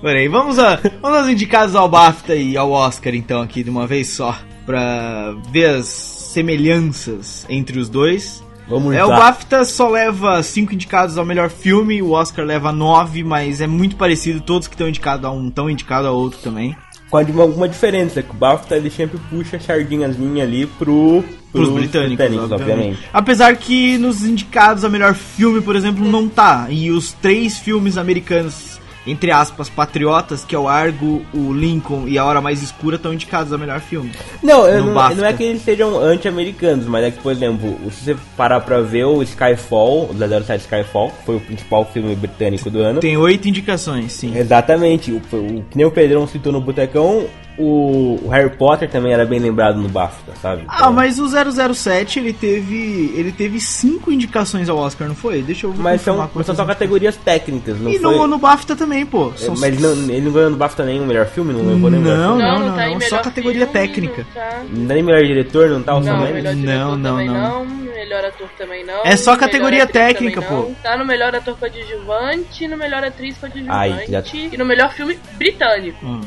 Porém, vamos, a, vamos aos indicados ao BAFTA e ao Oscar, então, aqui de uma vez só, pra ver as semelhanças entre os dois Vamos É, lá. o BAFTA só leva cinco indicados ao melhor filme, o Oscar leva nove, mas é muito parecido, todos que estão indicados a um estão indicados a outro também. Com alguma alguma diferença, que o BAFTA ele sempre puxa a sardinhazinha ali pro, Pros britânicos, obviamente. obviamente. Apesar que nos indicados a melhor filme, por exemplo, não tá. E os três filmes americanos, entre aspas, patriotas, que é o Argo, o Lincoln e A Hora Mais Escura, estão indicados a melhor filme. Não, não, não é que eles sejam anti-americanos, mas é que, por exemplo, se você parar pra ver o Skyfall, o 007 Skyfall, que foi o principal filme britânico do ano. Tem oito indicações, sim. Exatamente, o, o, que nem o Pedrão citou no Botecão, o, o Harry Potter também era bem lembrado no BAFTA, sabe? Ah, Então, mas o 007, ele teve ele teve cinco indicações ao Oscar, não foi? Deixa eu Mas são, são só categorias técnicas, não E foi... no, no BAFTA também, pô. É, São- Mas não, ele não ganhou no BAFTA nenhum melhor filme? Não levou melhor Não, filme? não, não, tá não, melhor só categoria filme, técnica. Não, tá. Não dá nem melhor diretor, não tá? O Não, Não, não, não. não. Melhor ator também não. É só categoria técnica, pô. Tá no melhor ator coadjuvante, no melhor atriz coadjuvante já- e no melhor filme britânico. Hum,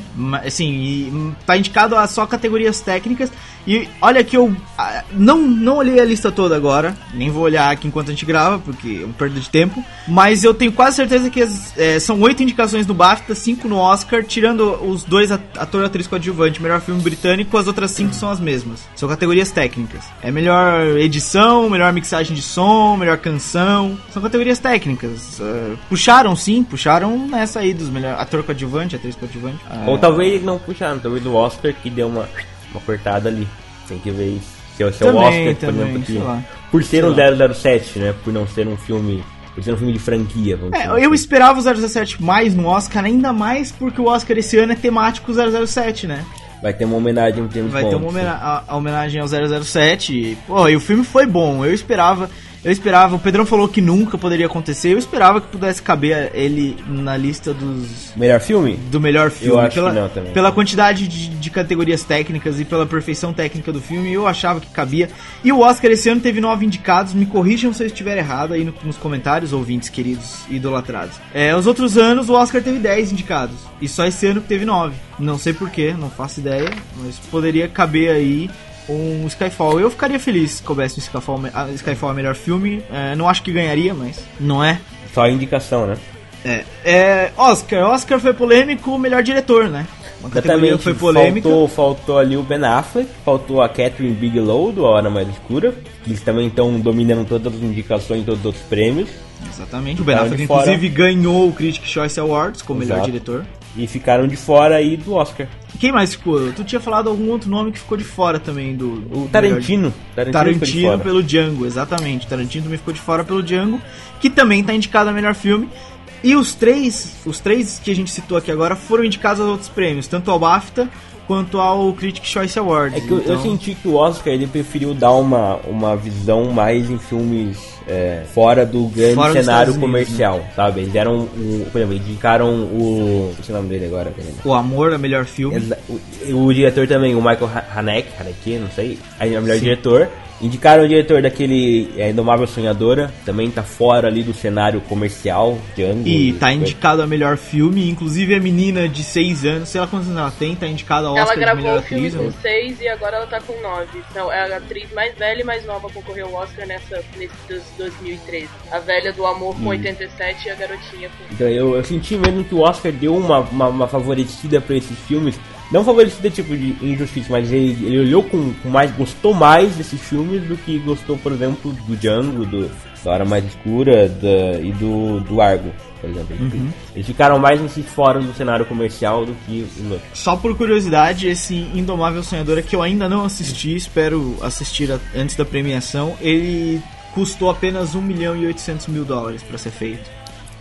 Assim, e, hum, tá indicado a só categorias técnicas. E olha que eu ah, não, não olhei a lista toda agora. Nem vou olhar aqui enquanto a gente grava, porque é uma perda de tempo. Mas eu tenho quase certeza que as- é, são oito indicações no BAFTA, cinco no Oscar, tirando os dois at- ator e atriz coadjuvante, melhor filme britânico, as outras cinco são as mesmas. São categorias técnicas. É melhor edição, melhor mixagem de som, melhor canção. São categorias técnicas. É, puxaram sim, puxaram nessa aí dos melhor ator coadjuvante, atriz coadjuvante. É, Ou talvez não puxaram, talvez o Oscar que deu uma, uma cortada ali. Tem que ver isso. Se é se é o Também, Oscar, por também, exemplo, que, por ser Sei um lá. 007, né? Por não ser um filme. Por ser um filme de franquia, É, assim. eu esperava o 017 mais no Oscar, ainda mais porque o Oscar esse ano é temático 007, né? Vai ter uma homenagem em termos Vai ter uma a, a homenagem ao 007. E, pô, e o filme foi bom. Eu esperava, eu esperava. O Pedrão falou que nunca poderia acontecer. Eu esperava que pudesse caber ele na lista dos Melhor filme? do melhor filme. acho pela, que não também. Pela quantidade de, de categorias técnicas e pela perfeição técnica do filme, eu achava que cabia. E o Oscar esse ano teve nove indicados. Me corrijam se eu estiver errado aí no- nos comentários, ouvintes queridos e idolatrados. É, os outros anos o Oscar teve 10 indicados. E só esse ano que teve nove. Não sei porquê, não faço ideia. Mas poderia caber aí um Skyfall. Eu ficaria feliz se coubesse um Skyfall, a Skyfall a melhor filme. É, não acho que ganharia, mas não é. Só indicação, né? É, é, Oscar. Oscar foi polêmico, melhor diretor, né? Uma Exatamente. foi polêmica. Faltou, faltou ali o Ben Affleck, faltou a Catherine Bigelow do A Hora Mais Escura, que eles também estão dominando todas as indicações, todos os prêmios. Exatamente. O Ben Affleck, inclusive, ganhou o Critics' Choice Awards como melhor Exato. diretor. E ficaram de fora aí do Oscar. Quem mais ficou? Tu tinha falado algum outro nome que ficou de fora também do. O Tarantino. Tarantino, Tarantino pelo Django, exatamente. Tarantino também ficou de fora pelo Django, que também tá indicado a melhor filme. E os três, os três que a gente citou aqui agora foram indicados aos outros prêmios, tanto ao BAFTA quanto ao Critics' Choice Awards. É que eu, eu Então- senti que o Oscar ele preferiu dar uma, uma visão mais em filmes é, fora do grande Fora cenário Estados Unidos, comercial, sabe? Eles deram o. Por exemplo, indicaram o. Não sei o nome dele agora, peraí. O Amor, a melhor filme. Exa- O, o diretor também, o Michael Ha- Haneke, Haneke, não sei, aí é o melhor Sim. diretor. Indicaram o diretor daquele é, Indomável Sonhadora, também tá fora ali do cenário comercial, Django. E tá coisa. indicado a melhor filme, inclusive a menina de 6 anos, sei lá quantos anos ela tem, tá indicada ao Ela Oscar de gravou melhor o filme atriz. né? com 6 e agora ela tá com 9. Então, é a atriz mais velha e mais nova que concorreu ao Oscar nessa, nesse dos 2013. A velha do amor Hum. com 87 e a garotinha com. Então eu, eu senti mesmo que o Oscar deu uma, uma, uma favorecida pra esses filmes. Não favorecida tipo de injustiça, mas ele, ele olhou com, com mais, gostou mais desses filmes do que gostou, por exemplo, do Django, do, da Hora Mais Escura da, e do, do Argo, por exemplo. Eles ficaram mais nesses fora do cenário comercial do que outros. Só por curiosidade, esse Indomável Sonhadora que eu ainda não assisti, espero assistir a- antes da premiação, ele custou apenas 1 milhão e 800 mil dólares pra ser feito.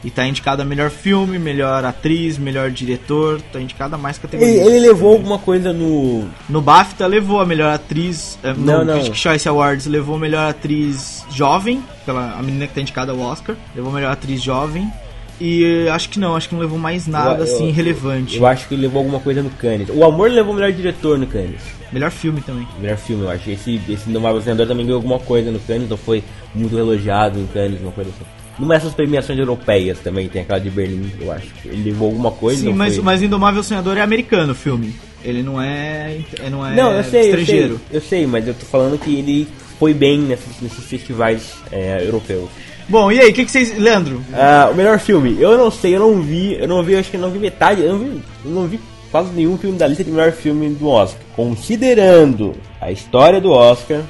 E tá indicado a melhor filme, melhor atriz, melhor diretor, tá indicado a mais Ele, categorias. ele levou alguma coisa no. No BAFTA levou a melhor atriz, eh, Não, no não. Critics' Choice Awards levou a melhor atriz jovem, pela a menina que tá indicada ao Oscar, levou a melhor atriz jovem. E eh, acho que não, acho que não levou mais nada Eu- eu- assim relevante. Eu acho que ele levou alguma coisa no Cannes. O Amor levou o melhor diretor no Cannes. Melhor filme também. Melhor filme, eu acho. Esse, esse Indomável Senador também ganhou alguma coisa no Cannes, então foi muito elogiado em Cannes, uma coisa assim. Numa dessas premiações europeias também, tem aquela de Berlim, eu acho. Ele levou alguma coisa. Sim, mas, foi... mas Indomável Sonhador é americano o filme. Ele não é, é não é Não, eu sei, eu sei, estrangeiro. eu sei, mas eu tô falando que ele foi bem nesses, nesses festivais é, europeus. Bom, e aí, o que, que vocês. Leandro? Ah, o melhor filme, eu não sei, eu não vi, eu não vi, acho que eu não vi metade, eu não vi, eu não vi quase nenhum filme da lista de melhor filme do Oscar. Considerando a história do Oscar,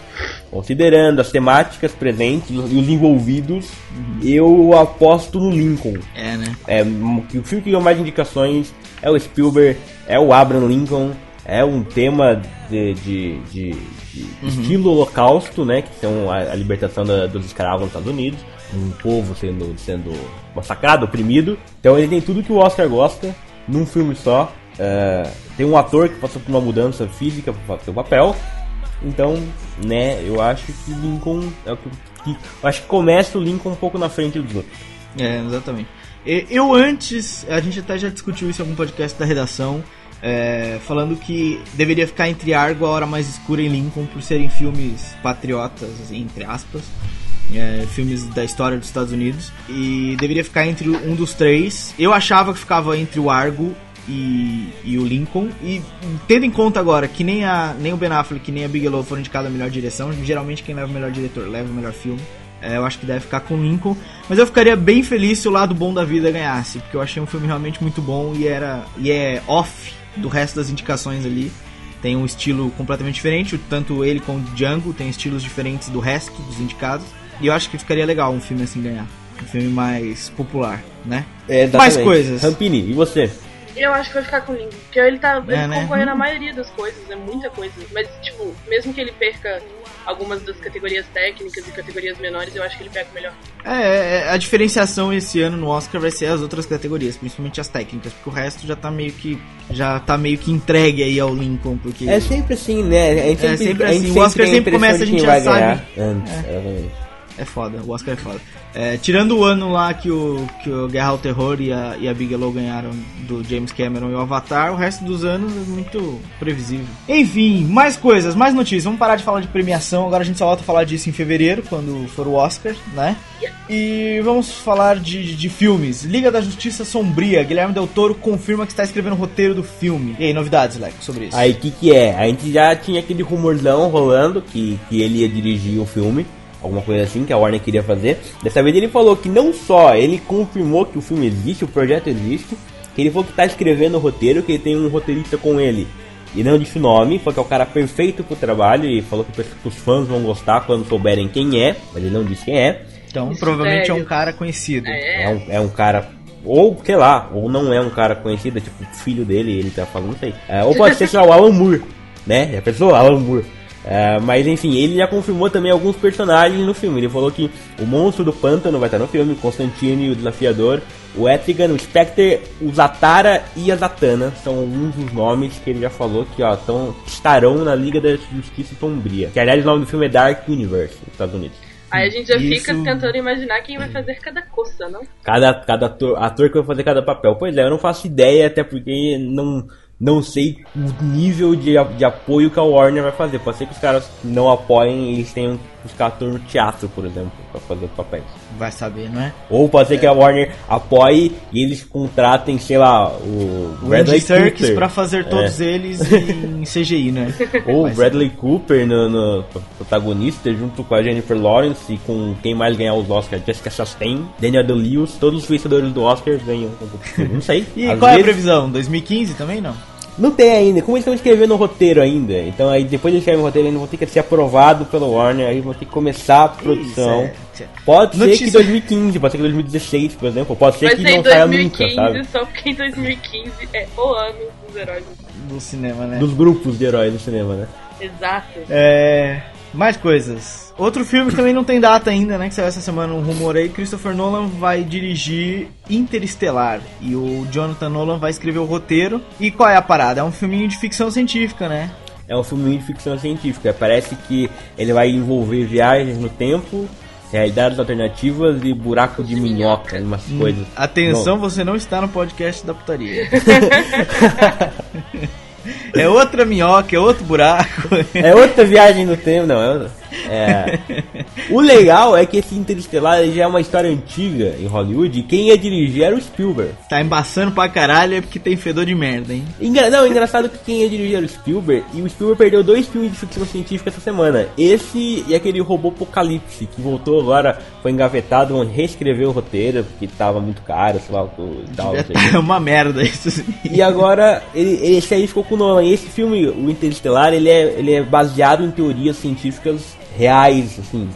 considerando as temáticas presentes e os envolvidos, eu aposto no Lincoln. É, né? É, o filme que ganhou mais indicações é o Spielberg, é o Abraham Lincoln, é um tema de, de, de, de estilo holocausto, né? Que são a, a libertação da- dos escravos nos Estados Unidos, um povo sendo, sendo massacrado, oprimido. Então ele tem tudo que o Oscar gosta num filme só. É, tem um ator que passou por uma mudança física para fazer o papel. Então, né, eu acho que Lincoln é o que, que- eu acho que começa o Lincoln um pouco na frente dos outros. É, exatamente. Eu antes, a gente até já discutiu isso em algum podcast da redação, é, falando que deveria ficar entre Argo, A Hora Mais Escura e Lincoln por serem filmes patriotas, assim, entre aspas. é, filmes da história dos Estados Unidos. E deveria ficar entre um dos três. Eu achava que ficava entre o Argo e, e o Lincoln. E tendo em conta agora que nem, a, nem o Ben Affleck nem a Bigelow foram indicados a melhor direção, geralmente quem leva o melhor diretor leva o melhor filme. É, eu acho que deve ficar com Lincoln. Mas eu ficaria bem feliz se o lado bom da vida ganhasse, porque eu achei um filme realmente muito bom e era e é off do resto das indicações ali. Tem um estilo completamente diferente, tanto ele como o Django tem estilos diferentes do resto dos indicados. E eu acho que ficaria legal um filme assim ganhar. Um filme mais popular, né? É, Mais coisas. Rampini, e você? Eu acho que vai ficar com o Lincoln. Porque ele tá ele É, né? concorrendo na maioria das coisas, é muita coisa. Mas, tipo, mesmo que ele perca algumas das categorias técnicas e categorias menores, eu acho que ele pega o melhor. É, é, a diferenciação esse ano no Oscar vai ser as outras categorias, principalmente as técnicas, porque o resto já tá meio que já tá meio que entregue aí ao Lincoln, porque É sempre assim, né? A gente É sempre a gente assim. O Oscar a sempre começa, a gente já sabe. Antes, exatamente. É foda, o Oscar é foda. É, tirando o ano lá que o, que o Guerra ao Terror e a, e a Bigelow ganharam do James Cameron e o Avatar, o resto dos anos é muito previsível. Enfim, mais coisas, mais notícias. Vamos parar de falar de premiação, agora a gente só volta a falar disso em fevereiro, quando for o Oscar, né? E vamos falar de, de filmes. Liga da Justiça Sombria. Guilherme Del Toro confirma que está escrevendo o roteiro do filme. E aí, novidades, Leco, sobre isso? Aí o que que é? A gente já tinha aquele rumorzão rolando que, que ele ia dirigir o filme, alguma coisa assim que a Warner queria fazer. Dessa vez ele falou que não só ele confirmou que o filme existe, o projeto existe, que ele falou que tá escrevendo o roteiro, que ele tem um roteirista com ele. E não disse o nome, falou que é o cara perfeito pro trabalho e falou que os fãs vão gostar quando souberem quem é, mas ele não disse quem é. Então, Mistério. provavelmente é um cara conhecido. É, É um, é um cara. Ou, sei lá, ou não é um cara conhecido, é tipo filho dele, ele tá falando, não sei. É, ou pode ser só o Alan Moore, né? Já pensou? Alan Moore. É, mas enfim, ele já confirmou também alguns personagens no filme. Ele falou que o monstro do pântano vai estar no filme, o Constantine, o desafiador, o Etrigan, o Spectre, o Zatara e a Zatanna são alguns dos nomes que ele já falou que ó, tão, estarão na Liga da Justiça Sombria. Que aliás o nome do filme é Dark Universe, nos Estados Unidos. Aí a gente já Isso- fica tentando imaginar quem vai fazer cada coisa, não? Cada, cada ator, ator que vai fazer cada papel. Pois é, eu não faço ideia, até porque não, não sei o nível de, de apoio que a Warner vai fazer. Pode ser que os caras não apoiem e eles tenham buscar ator no teatro, por exemplo, pra fazer papéis. Vai saber, não é? Ou pode ser que a Warner apoie e eles contratem, sei lá, o O Bradley Cooper. pra fazer todos eles em CGI, né? Ou o Bradley Cooper no, no protagonista, junto com a Jennifer Lawrence e com quem mais ganhar os Oscars, Jessica Chastain, Daniel Day-Lewis, todos os vencedores do Oscar ganham. Não sei. E qual é a vezes- previsão? 2015 também não? Não tem ainda. Como eles estão escrevendo o roteiro ainda, então aí depois de escrever o roteiro ainda vão ter que ser aprovado pelo Warner, aí vão ter que começar a produção. Isso, é- Pode ser Notícia- que 2015, pode ser que 2016, por exemplo, pode ser Vai que ser não saia nunca, 2015, sabe? só porque em 2015 é o ano dos heróis. Do cinema, né? Dos grupos de heróis do cinema, né? Exato. É. Mais coisas. Outro filme que também não tem data ainda, né? Que saiu essa semana um rumor aí. Christopher Nolan vai dirigir Interestelar. E o Jonathan Nolan vai escrever o roteiro. E qual é a parada? É um filminho de ficção científica, né? É um filme de ficção científica. Parece que ele vai envolver viagens no tempo, realidades alternativas e buraco de minhoca, umas coisas. Atenção, você não está no podcast da putaria. é outra minhoca, é outro buraco. É outra viagem no tempo, não, é outra. É, O legal é que esse Interestelar já é uma história antiga em Hollywood e quem ia dirigir era o Spielberg. Tá embaçando pra caralho é porque tem fedor de merda, hein? Engra... Não, engraçado que quem ia dirigir era o Spielberg e o Spielberg perdeu dois filmes de ficção científica essa semana. Esse e aquele robô Apocalipse, que voltou agora, foi engavetado, vão reescrever o roteiro, porque tava muito caro, sei lá, tal. É uma merda isso. E agora, ele, esse aí ficou com o Nolan. Esse filme, o Interestelar, ele é, ele é baseado em teorias científicas reais, assim,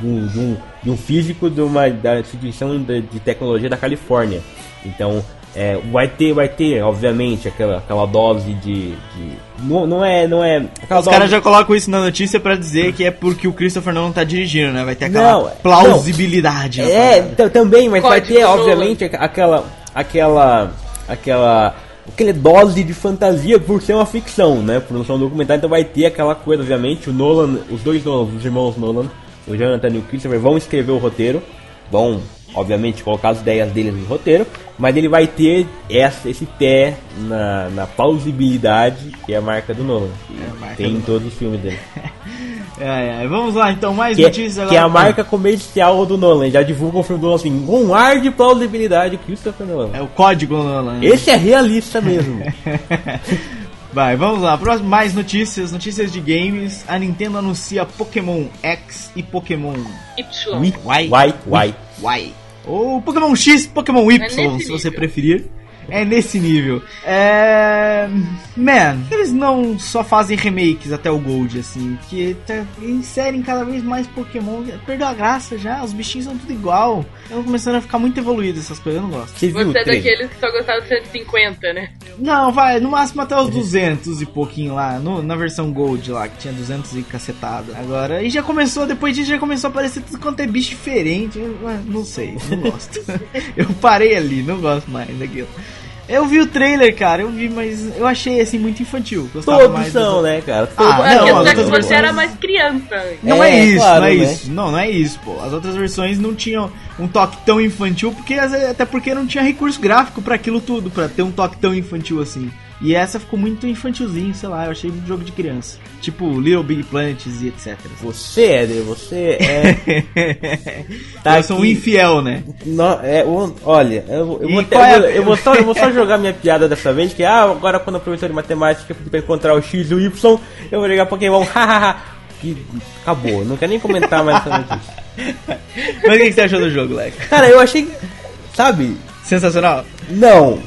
de um, de um, de um físico de uma, da instituição de, de tecnologia da Califórnia. Então, é, vai ter, vai ter, obviamente, aquela, aquela dose de. de não, não é. Não é Os caras já colocam isso na notícia para dizer que é porque o Christopher não tá dirigindo, né? Vai ter aquela não, plausibilidade. Não. É, também, mas vai ter, obviamente, aquela. aquela. aquela aquela dose de fantasia por ser uma ficção, né? Por não ser um documentário, então vai ter aquela coisa, obviamente. O Nolan, os dois Nolan, os irmãos Nolan, o Jonathan e o Christopher, vão escrever o roteiro, vão, obviamente, colocar as ideias deles no roteiro, mas ele vai ter essa, esse pé na, na plausibilidade, que é a marca do Nolan. É tem em todos os filmes dele. É, é, vamos lá então, mais que é- notícias agora. Que é a marca comercial do Nolan, já divulga o filme do Nolan assim, com ar de plausibilidade, Christopher Nolan. É o código Nolan. Esse é realista mesmo. Vai, vamos lá. Próximo, mais notícias, notícias de games. A Nintendo anuncia Pokémon X e Pokémon Y. Y. Y. Y. Ou Pokémon X, Pokémon Y, é se você preferir. É nesse nível. É. Man, eles não só fazem remakes até o Gold, assim, que tá, inserem cada vez mais Pokémon. Perdeu a graça já, os bichinhos são tudo igual. Estão começando a ficar muito evoluídos essas coisas, eu não gosto. Você, Você é daqueles que só gostava de 150, né? Não, vai, no máximo até os 200 e pouquinho lá, no, na versão Gold lá, que tinha 200 e cacetada. Agora, e já começou, depois disso já começou a aparecer tudo quanto é bicho diferente. Eu, não sei, não gosto. eu parei ali, não gosto mais daquilo. Eu vi o trailer, cara, eu vi, mas eu achei assim muito infantil. Todos são, do... né, cara? Ah, Todos ah, não, não, não, você era mais criança. Não é, é isso, claro, não é né? isso. Não, não é isso, pô. As outras versões não tinham um toque tão infantil, porque até porque não tinha recurso gráfico para aquilo tudo, para ter um toque tão infantil assim. E essa ficou muito infantilzinho, sei lá, eu achei um jogo de criança. Tipo Little Big Planets e etc. Você, Éder, você é. tá eu sou um infiel, né? No, é, olha, eu, eu, vou, é? eu, vou só, eu vou só jogar minha piada dessa vez, que ah, agora quando o professor de matemática para encontrar o X e o Y, eu vou jogar Pokémon, hahaha. que acabou, não quero nem comentar mais essa notícia. Mas o que você achou do jogo, Leco? Cara, eu achei, sabe? Sensacional? Não,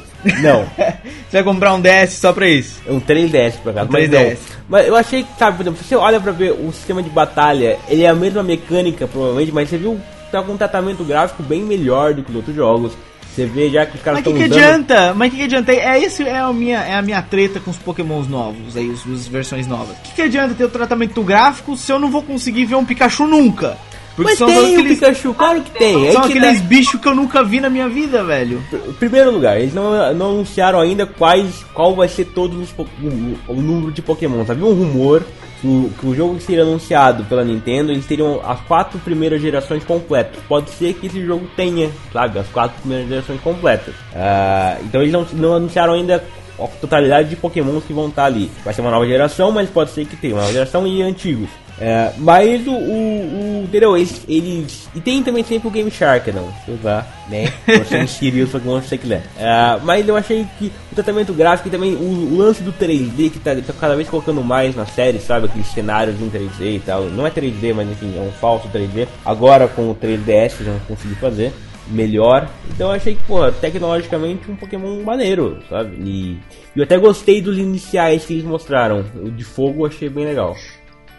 não. Você vai comprar um DS só pra isso? Um 3DS por acaso. Um 3DS. Mas eu achei que, sabe, por exemplo, se você olha pra ver o sistema de batalha, ele é a mesma mecânica, provavelmente, mas você viu tá com um tratamento gráfico bem melhor do que os outros jogos. Você vê já que os caras estão usando... Mas que adianta? Mas que, que adianta? É isso é a minha é a minha treta com os Pokémons novos, aí, as versões novas. Que que adianta ter o tratamento gráfico se eu não vou conseguir ver um Pikachu nunca? Porque Mas são tem aqueles... o Pikachu, claro que tem. São aqueles tá... bichos que eu nunca vi na minha vida, velho. Primeiro lugar, eles não, não anunciaram ainda quais, qual vai ser todos os, o, o número de Pokémon. Havia um rumor que o, que o jogo seria anunciado pela Nintendo, eles teriam as quatro primeiras gerações completas. Pode ser que esse jogo tenha, sabe, as quatro primeiras gerações completas. Uh, então eles não, não anunciaram ainda a totalidade de Pokémons que vão estar ali. Vai ser uma nova geração, mas pode ser que tenha uma nova geração e antigos. É, mas o, o, o entendeu? Eles, eles, E tem também sempre o Game Shark, não. Sei lá, né? Você inserir o Pokémon se você quiser. É, mas eu achei que o tratamento gráfico e também o, o, lance do 3D, que tá, tá, cada vez colocando mais na série, sabe? Aqueles cenários em 3D e tal. Não é 3D, mas enfim, é um falso 3D. Agora com o 3DS já consegui fazer melhor. Então eu achei que, pô, tecnologicamente um Pokémon maneiro, sabe? E eu até gostei dos iniciais que eles mostraram. O de fogo eu achei bem legal.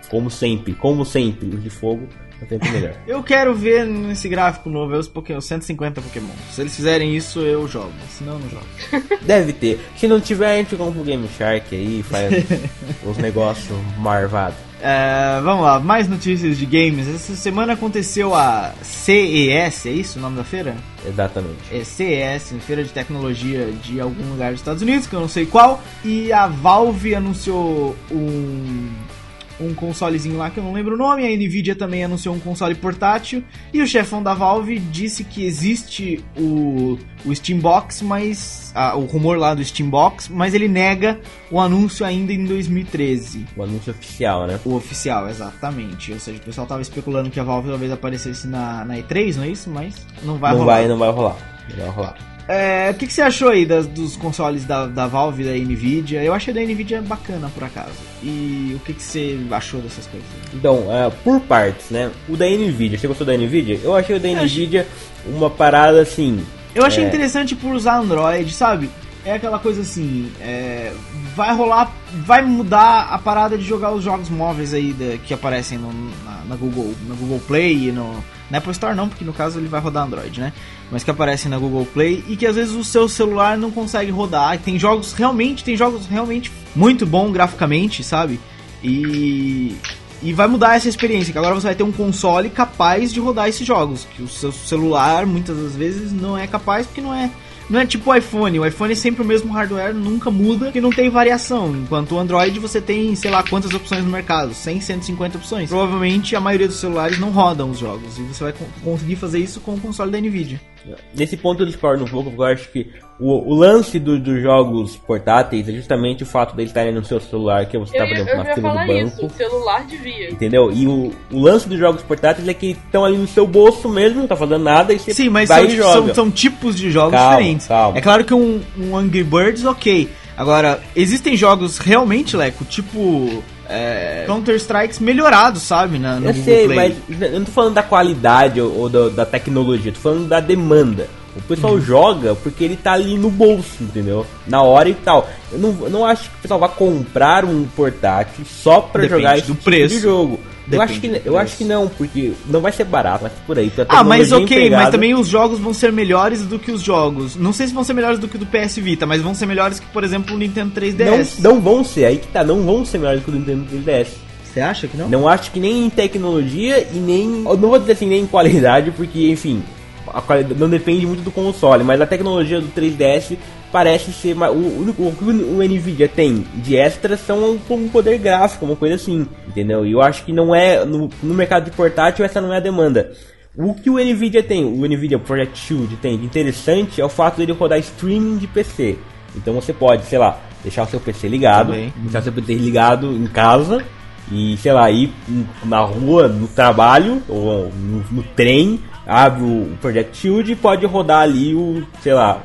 Como sempre, como sempre, os de fogo é sempre melhor. eu quero ver nesse gráfico novo os, Pokémon, 150 Pokémon. Se eles fizerem isso, eu jogo. Senão, eu não jogo. Deve ter. Se não tiver, a gente compra o Game Shark aí faz os negócios marvados. É, vamos lá, mais notícias de games. Essa semana aconteceu a CES, é isso o nome da feira? Exatamente. É CES, Feira de Tecnologia de algum lugar dos Estados Unidos, que eu não sei qual. E a Valve anunciou um um consolezinho lá que eu não lembro o nome. A Nvidia também anunciou um console portátil. E o chefão da Valve disse que existe o, o Steambox, mas. Ah, o rumor lá do Steambox, mas ele nega o anúncio ainda em 2013. O anúncio oficial, né? O oficial, exatamente. Ou seja, o pessoal tava especulando que a Valve talvez aparecesse na, na E3, não é isso? Mas não vai não rolar. Vai, não vai rolar. Não vai rolar. É, o que, que, você achou aí das, dos consoles da, da Valve e da Nvidia? Eu achei da Nvidia bacana, por acaso. E o que, que você achou dessas coisas? Então, uh, por partes, né? O da Nvidia, você gostou da Nvidia? Eu achei o da Nvidia uma parada assim. Eu achei é... interessante por usar Android, sabe? É aquela coisa assim, é, vai rolar, vai mudar a parada de jogar os jogos móveis aí da, que aparecem no, na, na, Google, na Google Play e no, na Apple Store não, porque no caso ele vai rodar Android, né? Mas que aparecem na Google Play e que às vezes o seu celular não consegue rodar. E tem jogos realmente, tem jogos realmente muito bom graficamente, sabe? E e vai mudar essa experiência, que agora você vai ter um console capaz de rodar esses jogos, que o seu celular muitas das vezes não é capaz porque não é não é tipo o iPhone. O iPhone é sempre o mesmo hardware, nunca muda e não tem variação. Enquanto o Android você tem, sei lá, quantas opções no mercado? 100, 150 opções. Provavelmente a maioria dos celulares não rodam os jogos. E você vai conseguir fazer isso com o console da Nvidia. Nesse ponto eu discordo um pouco, porque eu acho que o, o lance do, dos jogos portáteis é justamente o fato deles estarem no seu celular, que você tá, por exemplo, na fila do banco. Isso, o celular devia. Entendeu? E o, o lance dos jogos portáteis é que estão ali no seu bolso mesmo, não tá fazendo nada e você Sim, mas vai são, e joga. São, são tipos de jogos calma, diferentes. Calma. É claro que um, um Angry Birds, ok. Agora, existem jogos realmente, Leco, tipo é, Counter-Strikes melhorados, sabe? Na, no eu Google sei, Play. mas eu não tô falando da qualidade ou, ou da, da, tecnologia, tô falando da demanda. O pessoal uhum. joga porque ele tá ali no bolso, entendeu? Na hora e tal. Eu não, eu não acho que o pessoal vai comprar um portátil só pra Depende jogar esse do tipo preço. de jogo. Eu acho, que, eu acho que não, porque não vai ser barato, mas por aí. Ah, mas ok, empregada... mas também os jogos vão ser melhores do que os jogos. Não sei se vão ser melhores do que o do PS Vita, mas vão ser melhores que, por exemplo, o Nintendo 3DS. Não, não vão ser, aí que tá, não vão ser melhores do que o Nintendo 3DS. Você acha que não? Não acho que nem em tecnologia e nem. Eu não vou dizer assim, nem em qualidade, porque, enfim, a qualidade não depende muito do console, mas a tecnologia do 3DS parece ser mais, o, o, o, o Nvidia tem de extras são um, um, poder gráfico, uma coisa assim, entendeu? E eu acho que não é no, no mercado de portátil essa não é a demanda. O que o Nvidia tem, o Nvidia Project Shield tem de interessante é o fato dele rodar streaming de PC. Então você pode, sei lá, deixar o seu PC ligado, Também. deixar o seu PC ligado em casa e, sei lá, ir na rua, no trabalho, ou no, no trem, abre o Project Shield e pode rodar ali o, sei lá,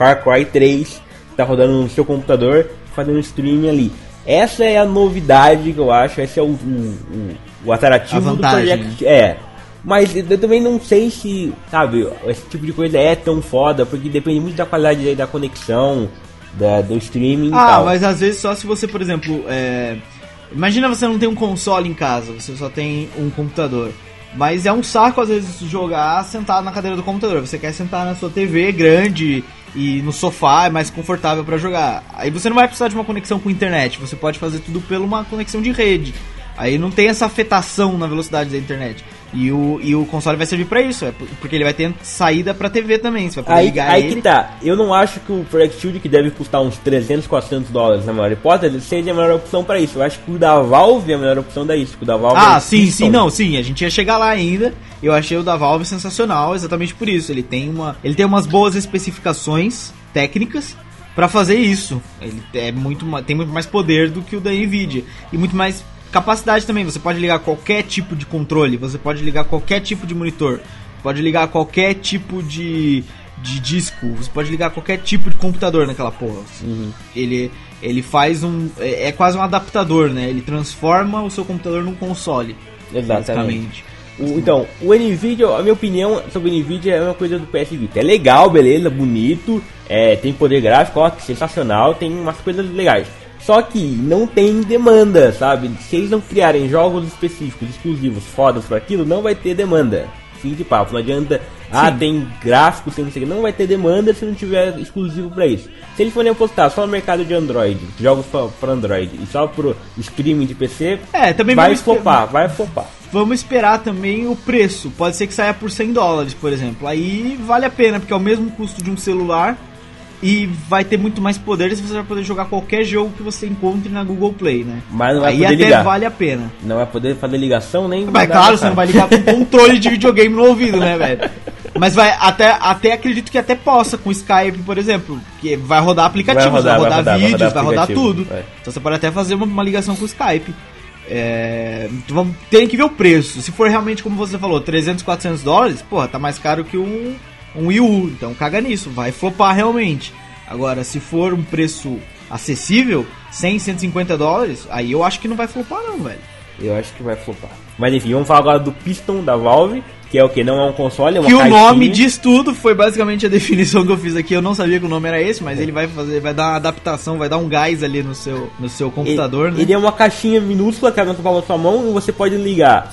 Far Cry 3, que tá rodando no seu computador, fazendo streaming ali. Essa é a novidade que eu acho, esse é o, o, o, o atrativo vantagem, do Project. Né? É. Mas eu também não sei se, sabe, esse tipo de coisa é tão foda, porque depende muito da qualidade da conexão, da, do streaming ah, e tal. mas às vezes só se você, por exemplo, é Imagina você não tem um console em casa, você só tem um computador. Mas é um saco às vezes jogar sentado na cadeira do computador. Você quer sentar na sua TV grande e no sofá é mais confortável para jogar. Aí você não vai precisar de uma conexão com internet, você pode fazer tudo pela uma conexão de rede. Aí não tem essa afetação na velocidade da internet. E o, e o console vai servir para isso, é porque ele vai ter saída pra TV também. Você vai poder aí, ligar aí ele. que tá. Eu não acho que o Project Shield, que deve custar uns 300, 400 dólares na maior hipótese, seja a melhor opção para isso. Eu acho que o da Valve é a melhor opção da isso. O da Valve ah, é sim, sim, não, sim. A gente ia chegar lá ainda. Eu achei o da Valve sensacional, exatamente por isso. Ele tem, uma, ele tem umas boas especificações técnicas para fazer isso. Ele é muito, tem muito mais poder do que o da Nvidia e muito mais Capacidade também, você pode ligar qualquer tipo de controle, você pode ligar qualquer tipo de monitor, pode ligar qualquer tipo de, de disco, você pode ligar qualquer tipo de computador naquela porra. Uhum. Ele, ele faz um. É, é, quase um adaptador, né? Ele transforma o seu computador num console. Exatamente. O, então, o Nvidia, a minha opinião sobre o Nvidia é uma coisa do PS Vita. É legal, beleza, bonito, é, tem poder gráfico, ó, sensacional, tem umas coisas legais. Só que não tem demanda, sabe? Se eles não criarem jogos específicos, exclusivos, fodas para aquilo, não vai ter demanda. Fim de papo. Não adianta, ah, tem gráficos, tem não sei o que. Não vai ter demanda se não tiver exclusivo para isso. Se eles forem apostar só no mercado de Android, jogos para Android e só pro streaming de PC, é, também vai flopar, vai flopar. Vamos esperar também o preço. Pode ser que saia por 100 dólares, por exemplo. Aí vale a pena, porque é o mesmo custo de um celular e vai ter muito mais poderes e você vai poder jogar qualquer jogo que você encontre na Google Play, né? Mas não vai Aí poder até ligar. vale a pena. Não vai poder fazer ligação nem. Mas claro, você não vai ligar com controle de videogame no ouvido, né, velho? Mas vai até, até acredito que até possa com Skype, por exemplo, que vai rodar aplicativos, vai Vai rodar, rodar, vai rodar, vai vídeos, rodar vai rodar, tudo. vai. Então você pode até fazer uma, uma ligação com o Skype. É, então tem que ver o preço. Se for realmente como você falou, 300, 400 dólares, porra, tá mais caro que um, um Wii U. Então caga nisso, vai flopar realmente. Agora, se for um preço acessível, 100, 150 dólares, aí eu acho que não vai flopar não, velho. Eu acho que vai flopar. Mas enfim, vamos falar agora do Piston da Valve, que é o que? Não é um console, é uma que o caixinha. nome diz tudo, foi basicamente a definição que eu fiz aqui. Eu não sabia que o nome era esse, mas ele vai fazer, vai dar uma adaptação, vai dar um gás ali no seu, no seu computador, ele, né? ele é uma caixinha minúscula que abre na palma da sua mão e você pode ligar.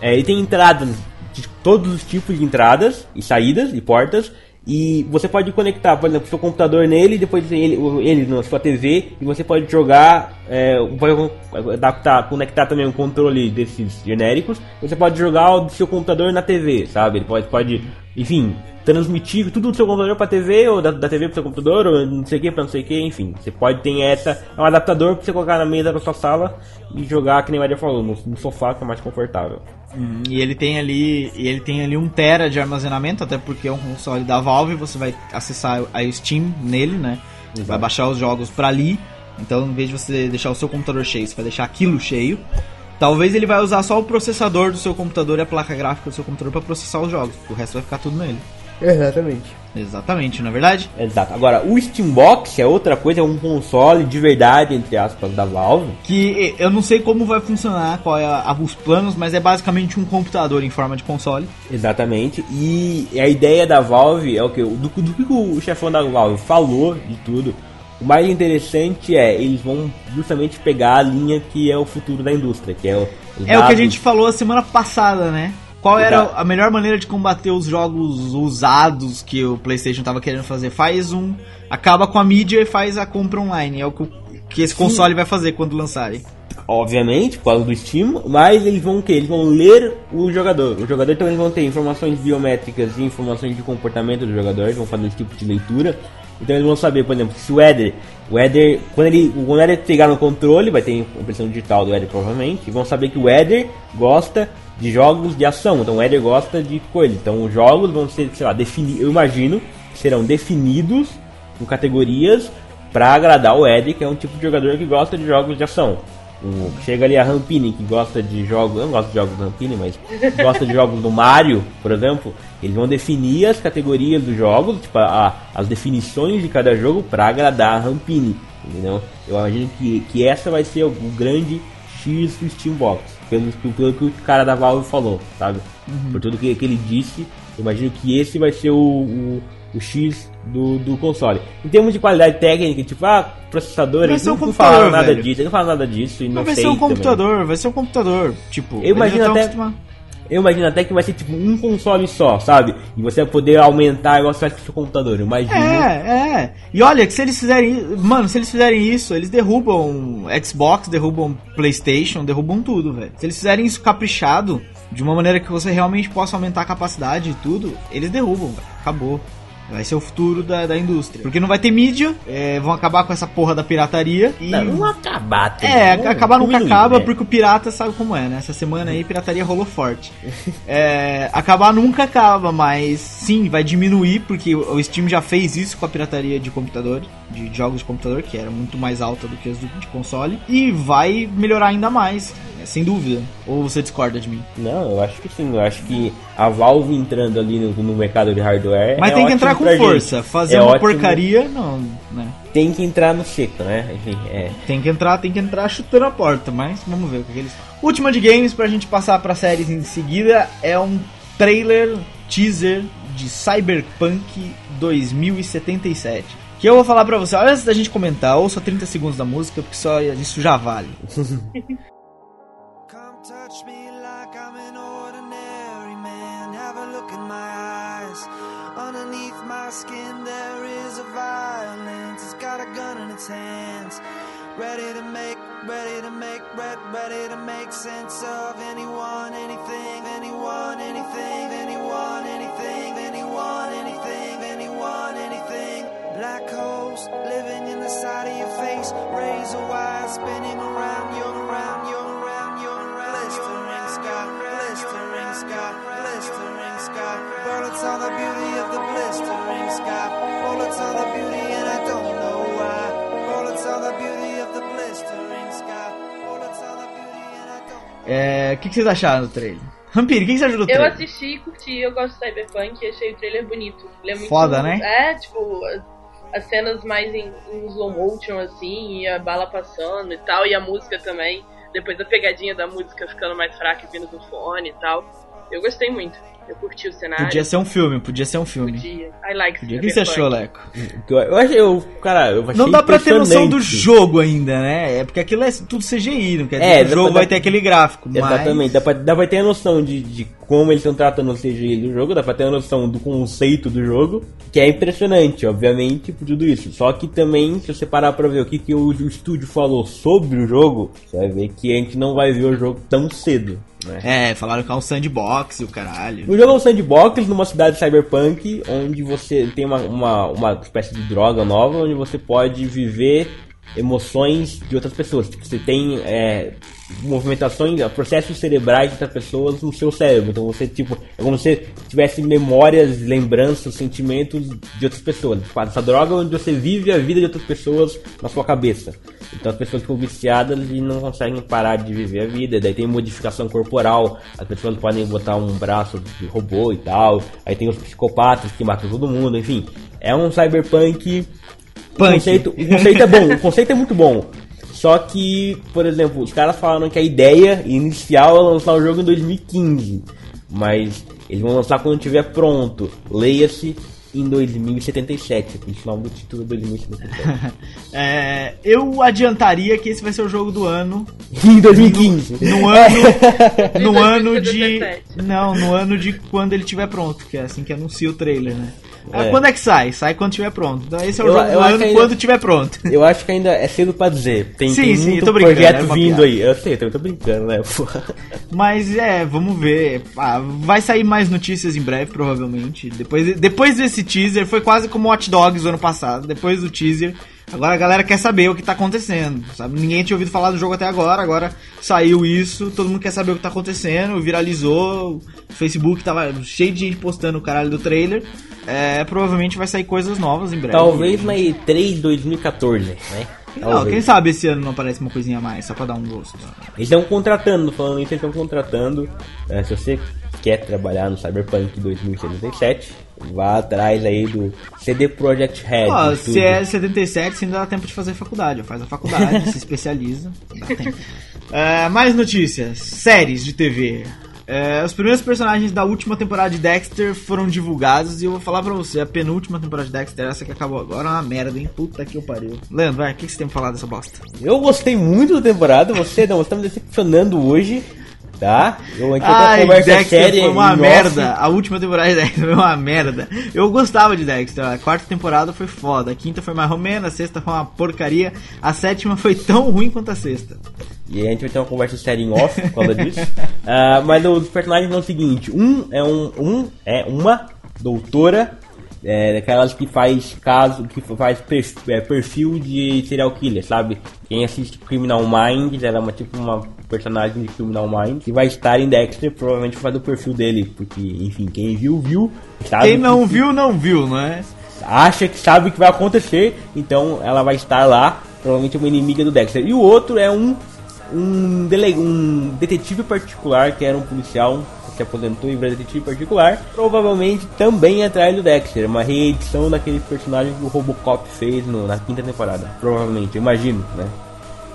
É, ele tem entradas de todos os tipos de entradas e saídas e portas. E você pode conectar, por exemplo, seu computador nele, depois ele, ele na sua TV, e você pode jogar, é, adaptar, conectar também um controle desses genéricos. Você pode jogar o seu computador na TV, sabe? Ele pode, pode enfim, transmitir tudo do seu computador para TV, ou da, da TV para seu computador, ou não sei o que para não sei o que, enfim. Você pode ter essa, é um adaptador para você colocar na mesa da sua sala e jogar, que nem Eder falou, no, no sofá que é mais confortável. Hum, E ele tem ali, ele tem ali um tera de armazenamento, até porque é um console da Valve, você vai acessar a Steam nele, né? Exato. Vai baixar os jogos pra ali. Então, em vez de você deixar o seu computador cheio, você vai deixar aquilo cheio. Talvez ele vai usar só o processador do seu computador e a placa gráfica do seu computador pra processar os jogos, o resto vai ficar tudo nele. Exatamente. Exatamente, não é verdade? Exato. Agora, o Steambox é outra coisa, é um console de verdade, entre aspas, da Valve. Que eu não sei como vai funcionar, qual é a- os planos, mas é basicamente um computador em forma de console. Exatamente. E a ideia da Valve é o que? Do, do que o chefão da Valve falou de tudo. O mais interessante é, eles vão justamente pegar a linha que é o futuro da indústria, que é o. É o que a gente falou a semana passada, né? Qual era Exato. a melhor maneira de combater os jogos usados que o PlayStation tava querendo fazer? Faz um. Acaba com a mídia e faz a compra online. É o que, que esse console vai fazer quando lançarem. obviamente, por causa do Steam, mas eles vão o quê? Eles vão ler o jogador. O jogador então eles vão ter informações biométricas e informações de comportamento do jogador, eles vão fazer esse tipo de leitura. Então eles vão saber, por exemplo, se o Éder, o Éder, quando ele, quando o Éder pegar no controle, vai ter impressão digital do Éder provavelmente, e vão saber que o Éder gosta de jogos de ação, então o Éder gosta de coisa. Então os jogos vão ser, sei lá, definidos, eu imagino, que serão definidos com categorias para agradar o Éder, que é um tipo de jogador que gosta de jogos de ação. O- chega ali a Rampini, que gosta de jogos. Eu não gosto de jogos do Rampini, mas gosta de jogos do Mario, por exemplo. Eles vão definir as categorias dos jogos, tipo, a- as definições de cada jogo para agradar a Rampini. Entendeu? Eu imagino que, que essa vai ser o, o grande X do Steambox. Pelo, pelo que o cara da Valve falou, sabe? Por tudo que, que ele disse, imagino que esse vai ser o, o, o X do, do console. Em termos de qualidade técnica, tipo, ah, processador, Vai eles ser um não, não falaram nada velho. disso, eles não falaram nada disso e não vai sei ser um também. computador, vai ser um computador. Tipo, Eu imagino até- acostumados. Eu imagino até que vai ser tipo um console só, sabe? E você vai poder aumentar igual você faz com o seu computador. Imagino. É, é. E olha, que se eles fizerem. Mano, se eles fizerem isso, eles derrubam Xbox, derrubam PlayStation, derrubam tudo, velho. Se eles fizerem isso caprichado, de uma maneira que você realmente possa aumentar a capacidade e tudo, eles derrubam, velho. Acabou. Vai ser o futuro da, da indústria. Porque não vai ter mídia, é, vão acabar com essa porra da pirataria e. Não, não acabar também, É, né? acabar nunca acaba, né? porque o pirata sabe como é, né? Essa semana aí pirataria rolou forte. É, acabar nunca acaba, mas sim, vai diminuir, porque o Steam já fez isso com a pirataria de computador, de jogos de computador, que era muito mais alta do que as do- de console, e vai melhorar ainda mais, é, sem dúvida. Ou você discorda de mim? Não, eu acho que sim. Eu acho que a Valve entrando ali no, no mercado de hardware. Mas é tem que entrar com força, gente. fazer É uma ótimo- porcaria, não, né? Tem que entrar no seco, né? Enfim, é. Tem que entrar, tem que entrar chutando a porta, mas vamos ver o que, que eles Última de games pra gente passar pra séries em seguida é um trailer teaser de Cyberpunk 2077. Que eu vou falar pra você, olha, antes da gente comentar, ouça 30 segundos da música, porque só isso já vale. my eyes. Underneath my skin, there is a violence. It's got a gun in its hands. Ready to make, ready to make, ready to make sense of anyone, anything, anyone, anything, anyone, anything, anyone, anything, anyone, anything. Black holes living in the side of your face, razor wire spinning around, you're around, you're around, you're around, blistering sky. around, you're sky. Bullets on the beauty of the blistering sky. Bullets on the beauty, and I don't know why. Bullets on the beauty of the blistering sky. Bullets on the beauty, and I don't. É, O que, que vocês acharam do trailer? Rampiri, o que, que você achou do Eu trailer? assisti e curti, eu gosto de Cyberpunk e achei o trailer bonito. Ele é muito, Foda, né? É, tipo, as, as cenas mais em, em slow motion, assim, e a bala passando e tal, e a música também. Depois a pegadinha da música ficando mais fraca e vindo do fone e tal. Eu gostei muito. Eu curti o cenário. Podia ser um filme, podia ser um filme. Podia. I like Podia. O que você achou, Leco? Eu, achei, eu, cara, eu achei Não dá pra ter noção do jogo ainda, né? É porque aquilo é tudo CGI, não quer dizer É, que dá o jogo pra- vai ter aquele gráfico. mas- Exatamente, dá pra, dá pra ter a noção de, de como eles estão tratando o CGI do jogo, dá pra ter a noção do conceito do jogo, que é impressionante, obviamente, por tudo isso. Só que também, se você parar pra ver o que, que o, o estúdio falou sobre o jogo, você vai ver que a gente não vai ver o jogo tão cedo. Né? É, falaram que é um sandbox e o caralho. O jogo é um sandbox numa cidade cyberpunk, onde você tem uma, uma, uma espécie de droga nova, onde você pode viver emoções de outras pessoas. Tipo, Você tem é, movimentações, processos cerebrais de outras pessoas no seu cérebro. Então você, tipo, é como se você tivesse memórias, lembranças, sentimentos de outras pessoas. Tipo, essa droga é onde você vive a vida de outras pessoas na sua cabeça. Então as pessoas ficam viciadas e não conseguem parar de viver a vida. Daí tem modificação corporal, as pessoas podem botar um braço de robô e tal. Aí tem os psicopatas que matam todo mundo, enfim. É um cyberpunk. O Punk. conceito, o conceito é bom, o conceito é muito bom. Só que, por exemplo, os caras falaram que a ideia inicial é lançar o jogo em 2015. Mas eles vão lançar quando estiver pronto. Leia-se em 2077. O nome do título é 2077. É, eu adiantaria que esse vai ser o jogo do ano. em 2015. No ano. no De ano de. 2017. Não, no ano de quando ele estiver pronto, que é assim que anuncia o trailer, né? Ah, É. Quando é que sai? Sai quando estiver pronto. Então esse é o Eu- jogo eu do ano ainda- quando estiver pronto. Eu acho que ainda é cedo pra dizer. Tem, Sim, tem sim, muito tô brincando, projeto é vindo piada. aí. Eu sei, eu tô brincando, né? Porra. Mas é, vamos ver. Ah, vai sair mais notícias em breve, provavelmente. Depois, depois desse teaser, foi quase como Hot Dogs ano passado. Depois do teaser, agora a galera quer saber o que tá acontecendo. Sabe? Ninguém tinha ouvido falar do jogo até agora, agora saiu isso, todo mundo quer saber o que tá acontecendo, viralizou. O Facebook tava cheio de gente postando o caralho do trailer. É, provavelmente vai sair coisas novas em breve. Talvez na E3 2014, né? Não, Talvez. quem sabe esse ano não aparece uma coisinha a mais, só pra dar um gosto. Eles estão contratando, falando isso, eles estão contratando. É, se você quer trabalhar no Cyberpunk 2077, vá atrás aí do CD Projekt Red. Ó, se é 77, você ainda dá tempo de fazer faculdade. Faz a faculdade, se especializa. Dá tempo. É, mais notícias. Séries de TV. É, os primeiros personagens da última temporada de Dexter foram divulgados e eu vou falar pra você, a penúltima temporada de Dexter, essa que acabou agora, é uma merda, hein? Puta que eu pariu. Leandro, vai, o que que você tem pra falar dessa bosta? Eu gostei muito da temporada, você não, você tá me decepcionando hoje, tá? Eu entrei Ai, conversa Dexter séria foi uma em off. merda. A última temporada de Dexter foi uma merda. Eu gostava de Dexter. A quarta temporada foi foda. A quinta foi mais ou menos. A sexta foi uma porcaria. A sétima foi tão ruim quanto a sexta. E a gente vai ter uma conversa séria em off por causa disso. Ah, mas os personagens são o seguinte: um é um, um é uma doutora, é, daquelas que faz caso, que faz perfil, é, perfil de serial killer, sabe? Quem assiste Criminal Minds, ela é uma tipo uma personagem de Criminal Minds que vai estar em Dexter, provavelmente vai fazer o perfil dele, porque enfim, quem viu viu, sabe Quem não que- viu, não viu, não é? acha que sabe o que vai acontecer, então ela vai estar lá, provavelmente uma inimiga do Dexter. E o outro é um um, dele, um detetive particular, que era um policial que se aposentou e virou detetive particular, provavelmente também atrás do Dexter, uma reedição daquele personagem que o Robocop fez no- na quinta temporada, provavelmente, imagino, né?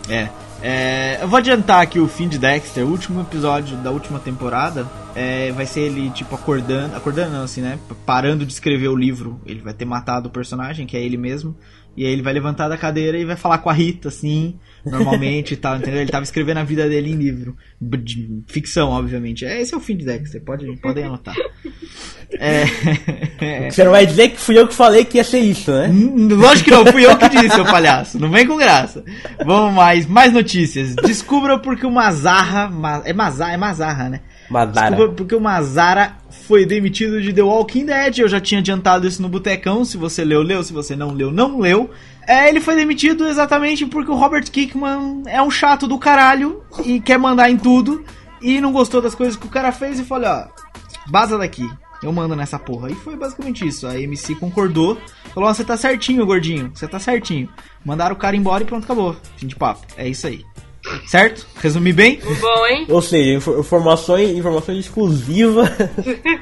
É. É, eu vou adiantar aqui o fim de Dexter, o último episódio da última temporada. é, vai ser ele, tipo, acordando. Acordando não, assim, né? Parando de escrever o livro. Ele vai ter matado o personagem, que é ele mesmo. E aí ele vai levantar da cadeira e vai falar com a Rita, assim, normalmente e tal, entendeu? Ele tava escrevendo a vida dele em livro. De ficção, obviamente. É, esse é o fim de Dexter, pode, podem anotar. É. Você não vai dizer que fui eu que falei que ia ser isso, né? Hum, Lógico que não, fui eu que disse, seu palhaço. Não vem com graça. Vamos mais, mais notícias. Descubra porque o Mazarra. Ma- É Mazarra, é Mazarra, né? Madara. Descubra porque o Mazara foi demitido de The Walking Dead. Eu já tinha adiantado isso no Botecão. Se você leu, leu. Se você não leu, não leu. É, ele foi demitido exatamente porque o Robert Kickman é um chato do caralho e quer mandar em tudo. E não gostou das coisas que o cara fez e falou: ó, baza daqui. Eu mando nessa porra. E foi basicamente isso. A MC concordou. Falou: ó, você tá certinho, gordinho. Você tá certinho. Mandaram o cara embora e pronto, acabou. Fim de papo. É isso aí. Certo? Resumi bem? Bom, hein? Ou seja, infor- informações, informações exclusivas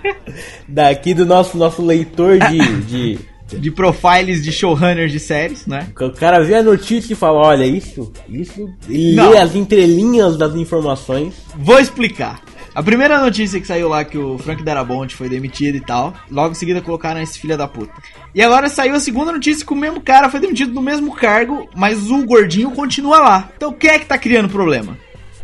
daqui do nosso, nosso leitor de, de. De profiles de showrunners de séries, né? O cara vê a notícia e fala, olha, isso, isso. E Não. lê as entrelinhas das informações. Vou explicar. A primeira notícia que saiu lá que o Frank Darabont foi demitido e tal, logo em seguida colocaram esse filho da puta. E agora saiu a segunda notícia que o mesmo cara foi demitido do mesmo cargo, mas o gordinho continua lá. Então quem é que tá criando problema?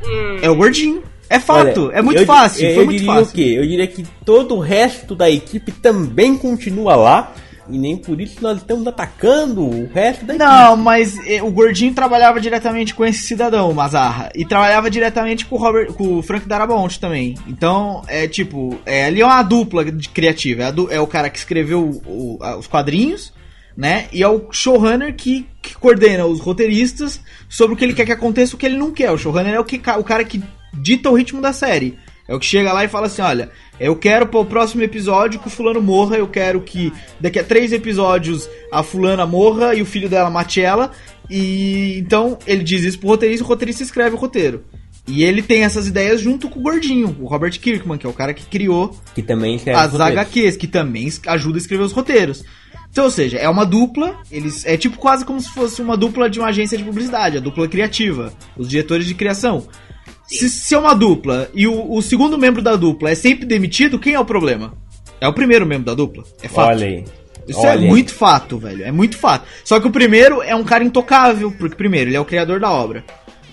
Hum, É o gordinho. É fato, Olha, é muito eu- fácil, Eu, foi eu muito diria fácil. o quê? Eu diria que todo o resto da equipe também continua lá. E nem por isso nós estamos atacando o resto da equipe. Não, mas eh, o gordinho trabalhava diretamente com esse cidadão, o Mazarra. E trabalhava diretamente com o, Robert, com o Frank Darabont também. Então, é tipo, é, ali é uma dupla de criativa. É, é o cara que escreveu o- a- os quadrinhos, né? E é o showrunner que, que coordena os roteiristas sobre o que ele quer que aconteça e o que ele não quer. O showrunner é o, que, o cara que dita o ritmo da série. É o que chega lá e fala assim: olha, eu quero pro próximo episódio que o fulano morra, eu quero que daqui a três episódios a fulana morra e o filho dela mate ela. E então ele diz isso pro roteirista e o roteirista escreve o roteiro. E ele tem essas ideias junto com o gordinho, o Robert Kirkman, que é o cara que criou Que também escreve as. HQs, que também ajuda a escrever os roteiros. Então, ou seja, é uma dupla, eles é tipo quase como se fosse uma dupla de uma agência de publicidade, a dupla criativa, os diretores de criação. Se, se é uma dupla e o, o segundo membro da dupla é sempre demitido, quem é o problema? É o primeiro membro da dupla. É fato. Olha aí. Isso Olha é aí. muito fato, velho. É muito fato. Só que o primeiro é um cara intocável, porque primeiro, ele é o criador da obra.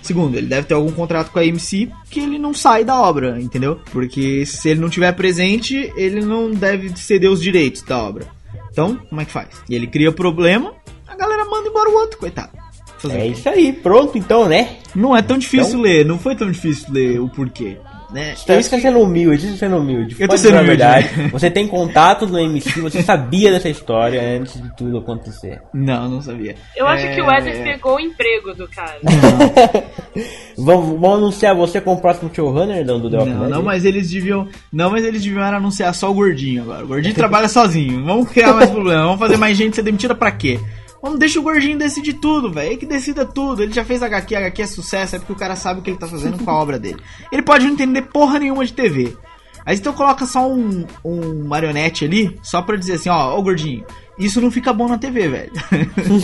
Segundo, ele deve ter algum contrato com a AMC que ele não sai da obra, entendeu? Porque se ele não tiver presente, ele não deve ceder os direitos da obra. Então, como é que faz? E ele cria problema, a galera manda embora o outro, coitado. Fazer o É isso aí, pronto então, né? Não é tão difícil Então- ler, não foi tão difícil ler o porquê. Né? Você está sendo humilde, está sendo humilde. Eu tô sendo humilde, verdade. né? Você tem contato no MC, você sabia dessa história antes de tudo acontecer. Não, não sabia. eu acho É, que o Éder pegou o emprego do cara. Vamos, vamos anunciar você como próximo showrunner do The Walking Não, Dead? não, mas eles deviam. Não, mas eles deviam anunciar só o gordinho agora. O gordinho trabalha sozinho. Vamos criar mais problema. Vamos fazer mais gente ser demitida pra quê? Vamos deixar o gordinho decidir tudo, velho. Ele que decida tudo. Ele já fez HQ, HQ é sucesso, é porque o cara sabe o que ele tá fazendo com a obra dele. Ele pode não entender porra nenhuma de TV. Aí então coloca só um, um marionete ali, só pra dizer assim, ó, ó gordinho, isso não fica bom na TV, velho.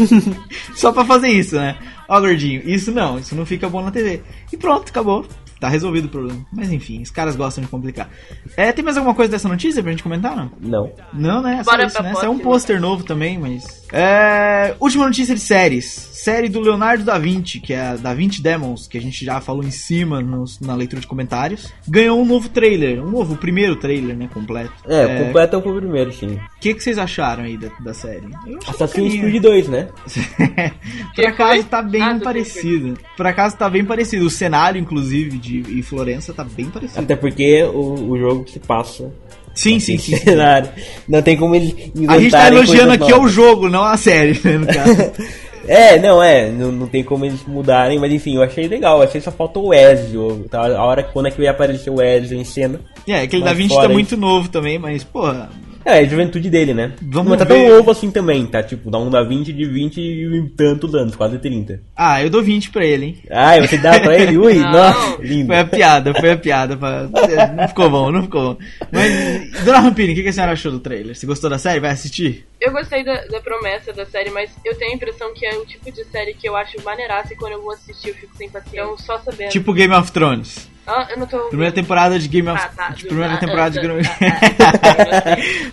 só pra fazer isso, né? Ó gordinho, isso não, isso não fica bom na TV. E pronto, acabou. Tá resolvido o problema. Mas enfim, os caras gostam de complicar. É, tem mais alguma coisa dessa notícia pra gente comentar, não? Não. Não, né? Só Bora isso, né? Saiu um próxima. pôster novo também, mas. É. Última notícia de séries. Série do Leonardo da Vinci, que é a Da Vinci Demons, que a gente já falou em cima nos- na leitura de comentários. Ganhou um novo trailer. Um novo, o primeiro trailer, né? Completo. É, completo foi o primeiro, sim. O que, que vocês acharam aí da, da série? Assassin's. Creed 2, né? Por acaso tá bem Ah, do parecido. Por acaso tá bem parecido. O cenário, inclusive, de em Florença tá bem parecido. Até porque o, o jogo se passa. Sim, sim, sim. Não tem como eles A gente tá elogiando aqui o novas. jogo, não a série, né, no caso. É, não, é, não, não tem como eles mudarem, mas enfim, eu achei legal, achei que só faltou o Ezio, tá? a hora quando é que ia aparecer o Ezio em cena. É, aquele da Vinci fora tá isso. muito novo também, mas, porra. É, é a juventude dele, né? Vamos Mas tá ver. tão novo assim também, tá? Tipo, dá um da 20 de 20 e tantos anos, quase 30. Ah, eu dou 20 pra ele, hein? Ah, você dá pra ele? Ui, Não. nossa, lindo. Foi a piada, foi a piada. Pra... Não ficou bom, não ficou bom. Mas, Dona Rampini, o que que a senhora achou do trailer? Você gostou da série? Vai assistir? Eu gostei da, da promessa da série, mas eu tenho a impressão que é o tipo de série que eu acho maneiraça e quando eu vou assistir eu fico sem paciência. Então, só sabendo. Tipo Game of Thrones. Ah, eu não tô. Primeira temporada de Game of Ah, tá. tipo, Primeira temporada de Game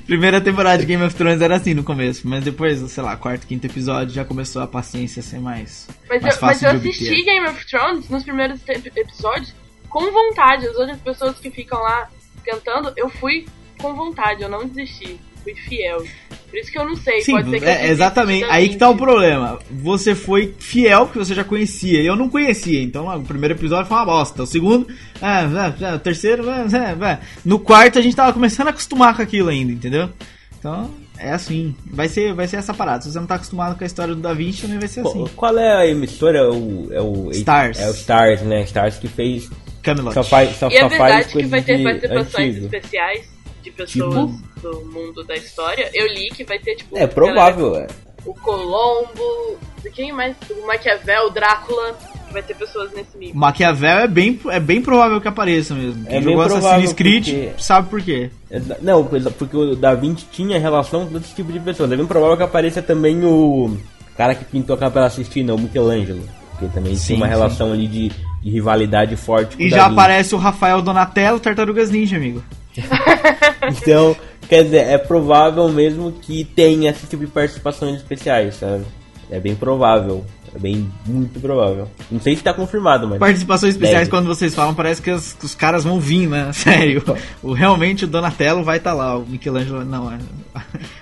Primeira temporada de Game of Thrones era assim no começo, mas depois, sei lá, quarto, quinto episódio já começou a paciência a ser mais, Mas, mais eu, mas fácil eu de assisti obter. Game of Thrones nos primeiros episódios com vontade. As outras pessoas que ficam lá cantando, eu fui com vontade, eu não desisti. Fui fiel. Por isso que eu não sei, Sim, pode ser que eu é, desista exatamente. Aí que tá o problema. Você foi fiel porque você já conhecia. Eu não conhecia. Então o primeiro episódio foi uma bosta. O segundo, é, é, é, o terceiro, é, é, é. no quarto a gente tava começando a acostumar com aquilo ainda, entendeu? Então é assim. Vai ser, vai ser essa parada. Se você não tá acostumado com a história do Da Vinci, também vai ser assim. Qual, qual é a emissora? É o, é o Stars. É o Stars, né? Stars que fez. Camelot. Só faz, só, E é só verdade faz que vai ter participações antigo. especiais de pessoas do mundo da história. Eu li que vai ter, tipo. É provável, é. o Colombo, de quem mais? O Maquiavel, o Drácula. Vai ter pessoas nesse nível. Maquiavel é bem, é bem provável que apareça mesmo. Quem É jogou Assassin's Creed porque- sabe por quê. É, Não, coisa- porque o Da Vinci tinha relação com esse tipo de pessoas. É bem provável que apareça também o cara que pintou a Capela Sistina, o Michelangelo. Que também Sim, tinha uma sim. relação ali de, de rivalidade forte com E o já Da Vinci. aparece o Rafael Donatello, Tartarugas Ninja, amigo. Então, quer dizer, é provável mesmo que tenha esse tipo de participações especiais, sabe? É bem provável. É bem, muito provável. Não sei se tá confirmado, mas. Participações especiais, Deve. quando vocês falam, parece que os, que os caras vão vir, né? Sério. O, realmente o Donatello vai estar lá, o Michelangelo não. É...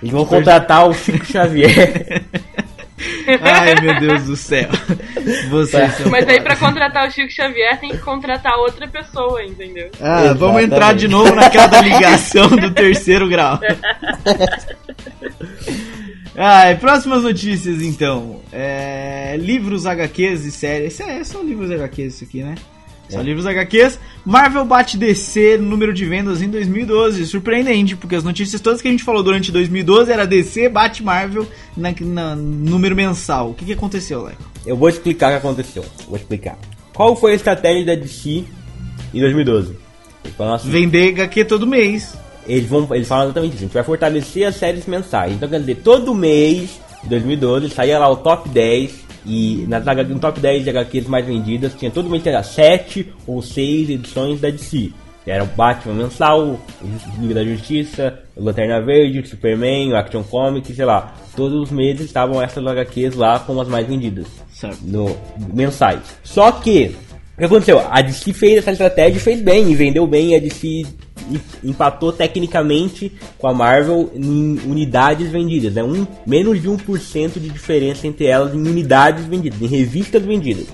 Eles vão contratar o Chico Xavier. Ai, meu Deus do céu. Vocês são Mas aí pra contratar o Chico Xavier tem que contratar outra pessoa, entendeu? Ah, vamos Exatamente. entrar de novo naquela da ligação do terceiro grau. Ai, próximas notícias então. É, livros HQs e séries. Isso é, são livros HQs isso aqui, né? São É. livros HQs. Marvel bate DC no número de vendas em 2012. Surpreendente, porque as notícias todas que a gente falou durante 2012 era DC bate Marvel na, na- número mensal. O que, que aconteceu, Leco? Eu vou explicar o que aconteceu. Vou explicar. Qual foi a estratégia da DC em 2012? Eles falaram assim, Vender HQ todo mês. eles, vão, eles falam exatamente isso. A gente vai fortalecer as séries mensais. Então, quer dizer, todo mês de 2012 saía lá o top 10. E nas no top 10 de HQs mais vendidas, tinha todo mês tinha 7 ou 6 edições da DC. Era o Batman mensal, Liga da Justiça, Lanterna Verde, Superman, Action Comics, sei lá. Todos os meses estavam essas HQs lá como as mais vendidas Certo. no mensais. Só que o que aconteceu? A DC fez essa estratégia e fez bem, e vendeu bem. A DC empatou tecnicamente com a Marvel em unidades vendidas, né? Um, menos de 1% de diferença entre elas em unidades vendidas, em revistas vendidas.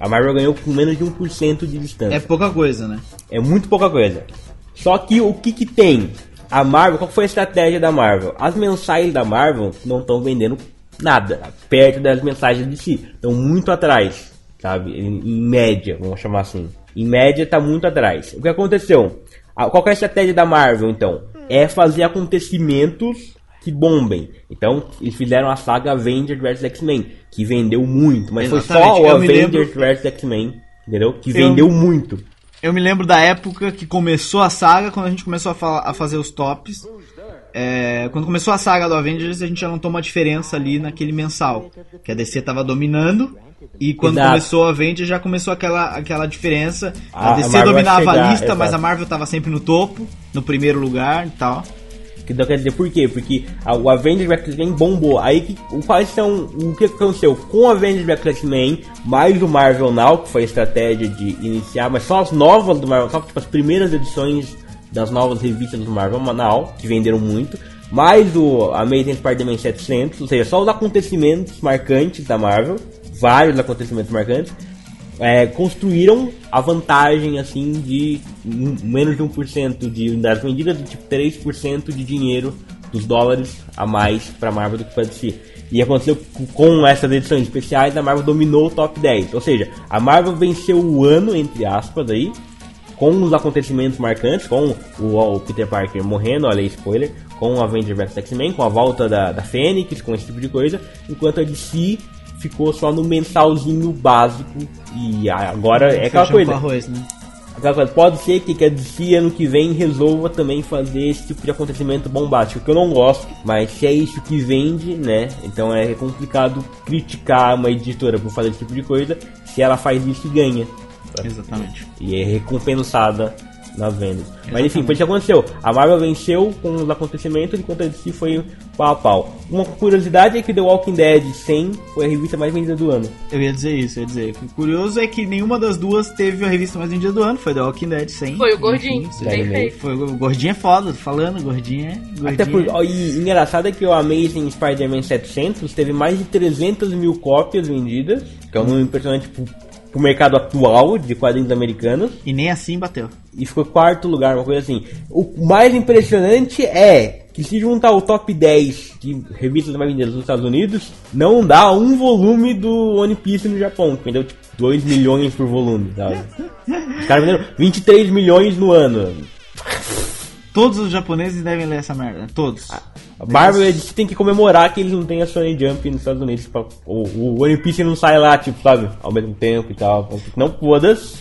A Marvel ganhou com menos de 1% de distância. É pouca coisa, né? É muito pouca coisa. Só que o que que tem? A Marvel, qual foi a estratégia da Marvel? As mensais da Marvel não estão vendendo nada, perto das mensagens de si. Estão muito atrás, sabe? Em, em média, vamos chamar assim. Em média está muito atrás. O que aconteceu? A- Qual é a estratégia da Marvel, então? É fazer acontecimentos que bombem. Então, eles fizeram a saga Avengers vs X-Men, que vendeu muito, mas foi Exatamente, só o eu Avengers lembro- vs X-Men, entendeu? Que Eu- vendeu muito. Eu me lembro da época que começou a saga, quando a gente começou a, a fazer os tops. É, quando começou a saga do Avengers, a gente já notou uma diferença ali naquele mensal. Que a DC tava dominando. E quando Exato. começou o Avengers, já começou aquela, aquela diferença. A, A- a DC Marvel dominava chegar, a lista, mas a Marvel tava sempre no topo, no primeiro lugar e tal. Então quer dizer, por quê? Porque a- o Avengers vs X-Men bombou. Aí que, o, quais são. O que aconteceu? Com o Avengers vs X-Men, mais o Marvel Now, que foi a estratégia de iniciar, mas só as novas do Marvel, só tipo, as primeiras edições das novas revistas do Marvel Now, que venderam muito. Mais o Amazing Spider-Man 700, ou seja, só os acontecimentos marcantes da Marvel, vários acontecimentos marcantes, é, construíram a vantagem assim de menos de 1% de unidades vendidas e tipo 3% de dinheiro dos dólares a mais para Marvel do que para DC. E aconteceu com essas edições especiais, a Marvel dominou o top 10. Ou seja, a Marvel venceu o ano, entre aspas, aí, com os acontecimentos marcantes, com o, o Peter Parker morrendo, olha aí, spoiler, com o Avengers vs X-Men, com a volta da, da Fênix, com esse tipo de coisa, enquanto a DC ficou só no mensalzinho básico e agora é aquela coisa. arroz, né? Aquela coisa, Pode ser que, que a DC ano que vem resolva também fazer esse tipo de acontecimento bombástico, que eu não gosto, mas se é isso que vende, né? Então é complicado criticar uma editora por fazer esse tipo de coisa se ela faz isso e ganha. Exatamente. E é recompensada nas vendas. Mas enfim, foi isso que aconteceu. A Marvel venceu com os acontecimentos enquanto a DC foi pau a pau. Uma curiosidade é que The Walking Dead 100 foi a revista mais vendida do ano. Eu ia dizer isso, eu ia dizer. O curioso é que nenhuma das duas teve a revista mais vendida do ano, foi The Walking Dead 100. Foi o Gordinho, Enfim, bem Enfim, feito. Foi, o Gordinho é foda, tô falando, Gordinho é. Gordinho Até por, é- ó, e engraçado é que o Amazing Spider-Man 700 teve mais de 300 mil cópias vendidas, que é um número impressionante pro, pro mercado atual de quadrinhos americanos. E nem assim bateu. e ficou quarto lugar, uma coisa assim. O mais impressionante é que se juntar o top 10 de revistas mais vendidas nos Estados Unidos, não dá um volume do One Piece no Japão, que vendeu tipo 2 milhões por volume, sabe? Os caras venderam 23 milhões no ano. Todos os japoneses devem ler essa merda. Todos. A Marvel eles têm que comemorar que eles não têm a Sony Jump nos Estados Unidos. pra- O, o One Piece não sai lá, tipo, sabe, ao mesmo tempo e tal. Não foda-se.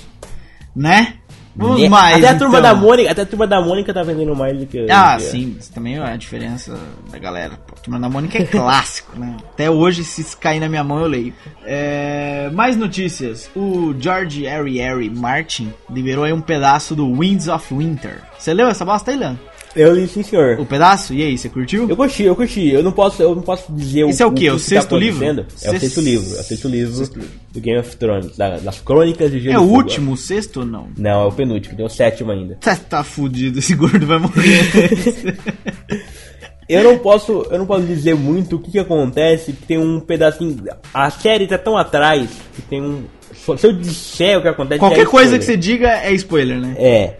Né? Vamos Né? mais. até a turma então. da Mônica, até a turma da Mônica tá vendendo mais do que. Ah, que- sim, isso também é a diferença da galera. Turma da Mônica é clássico, né? Até hoje, se cair na minha mão, eu leio. É, mais notícias. O George R. R. Martin liberou aí um pedaço do Winds of Winter. Você leu essa bosta aí, Leandro? Eu li sim, senhor. O pedaço? E aí, você curtiu? Eu curti, eu curti. Eu não posso, eu não posso dizer Esse é o quê? O que sexto tá livro? acontecendo. É o Sexto- sexto livro. É o sexto livro do Game of Thrones. da- das crônicas de Gelo É o último, o sexto ou não? Não, é o penúltimo, tem o sétimo ainda. Tá, tá fudido, esse gordo vai morrer. Eu não posso, eu não posso dizer muito o que, que acontece, que tem um pedacinho. A série tá tão atrás que tem um. Se eu disser o que acontece. Qualquer é coisa que você diga é spoiler, né? É.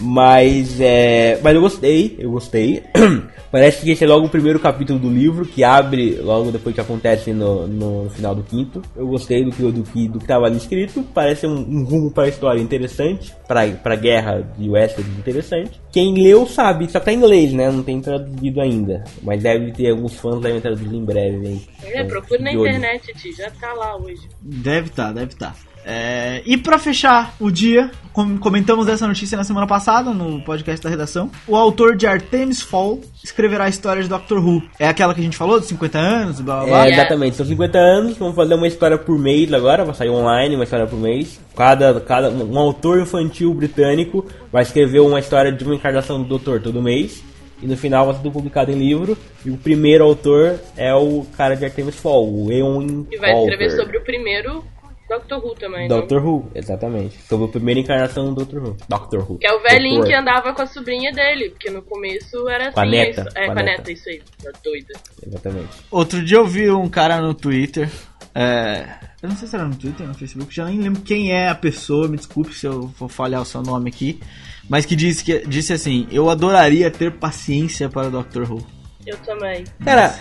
Mas é. Mas eu gostei, eu gostei. Parece que esse é logo o primeiro capítulo do livro, que abre logo depois que acontece no, no final do quinto. Eu gostei do que, do que, do que tava ali escrito. Parece um, um rumo pra história interessante. Pra, pra guerra de Westeros interessante. Quem leu sabe, só tá em inglês, né? Não tem traduzido ainda. Mas deve ter alguns fãs devem traduzir em breve, hein? É, procura na internet, Ti, já tá lá hoje. Deve tá, deve tá. É, e pra fechar o dia, com- comentamos essa notícia na semana passada no podcast da redação. O autor de Artemis Fall escreverá a história de Doctor Who. É aquela que a gente falou, de 50 anos, blá blá blá. É, exatamente, são 50 anos, vamos fazer uma história por mês agora, vai sair online uma história por mês. Cada, cada um autor infantil britânico vai escrever uma história de uma encarnação do doutor todo mês. E no final vai ser tudo publicado em livro. E o primeiro autor é o cara de Artemis Fall, o Eon E vai escrever sobre o primeiro Doctor Who também, não? Doctor Who, exatamente. Sobre a primeira encarnação do Doctor Who. Doctor Who. Que é o velhinho que andava com a sobrinha dele, porque no começo era assim. Com a neta, é, isso- com a com a neta. neta, isso aí. Tá doida. Exatamente. Outro dia eu vi um cara no Twitter. é, eu não sei se era no Twitter ou no Facebook, já nem lembro quem é a pessoa, me desculpe se eu for falhar o seu nome aqui. Mas que disse, que, disse assim: Eu adoraria ter paciência para o Doctor Who. Eu também. Cara,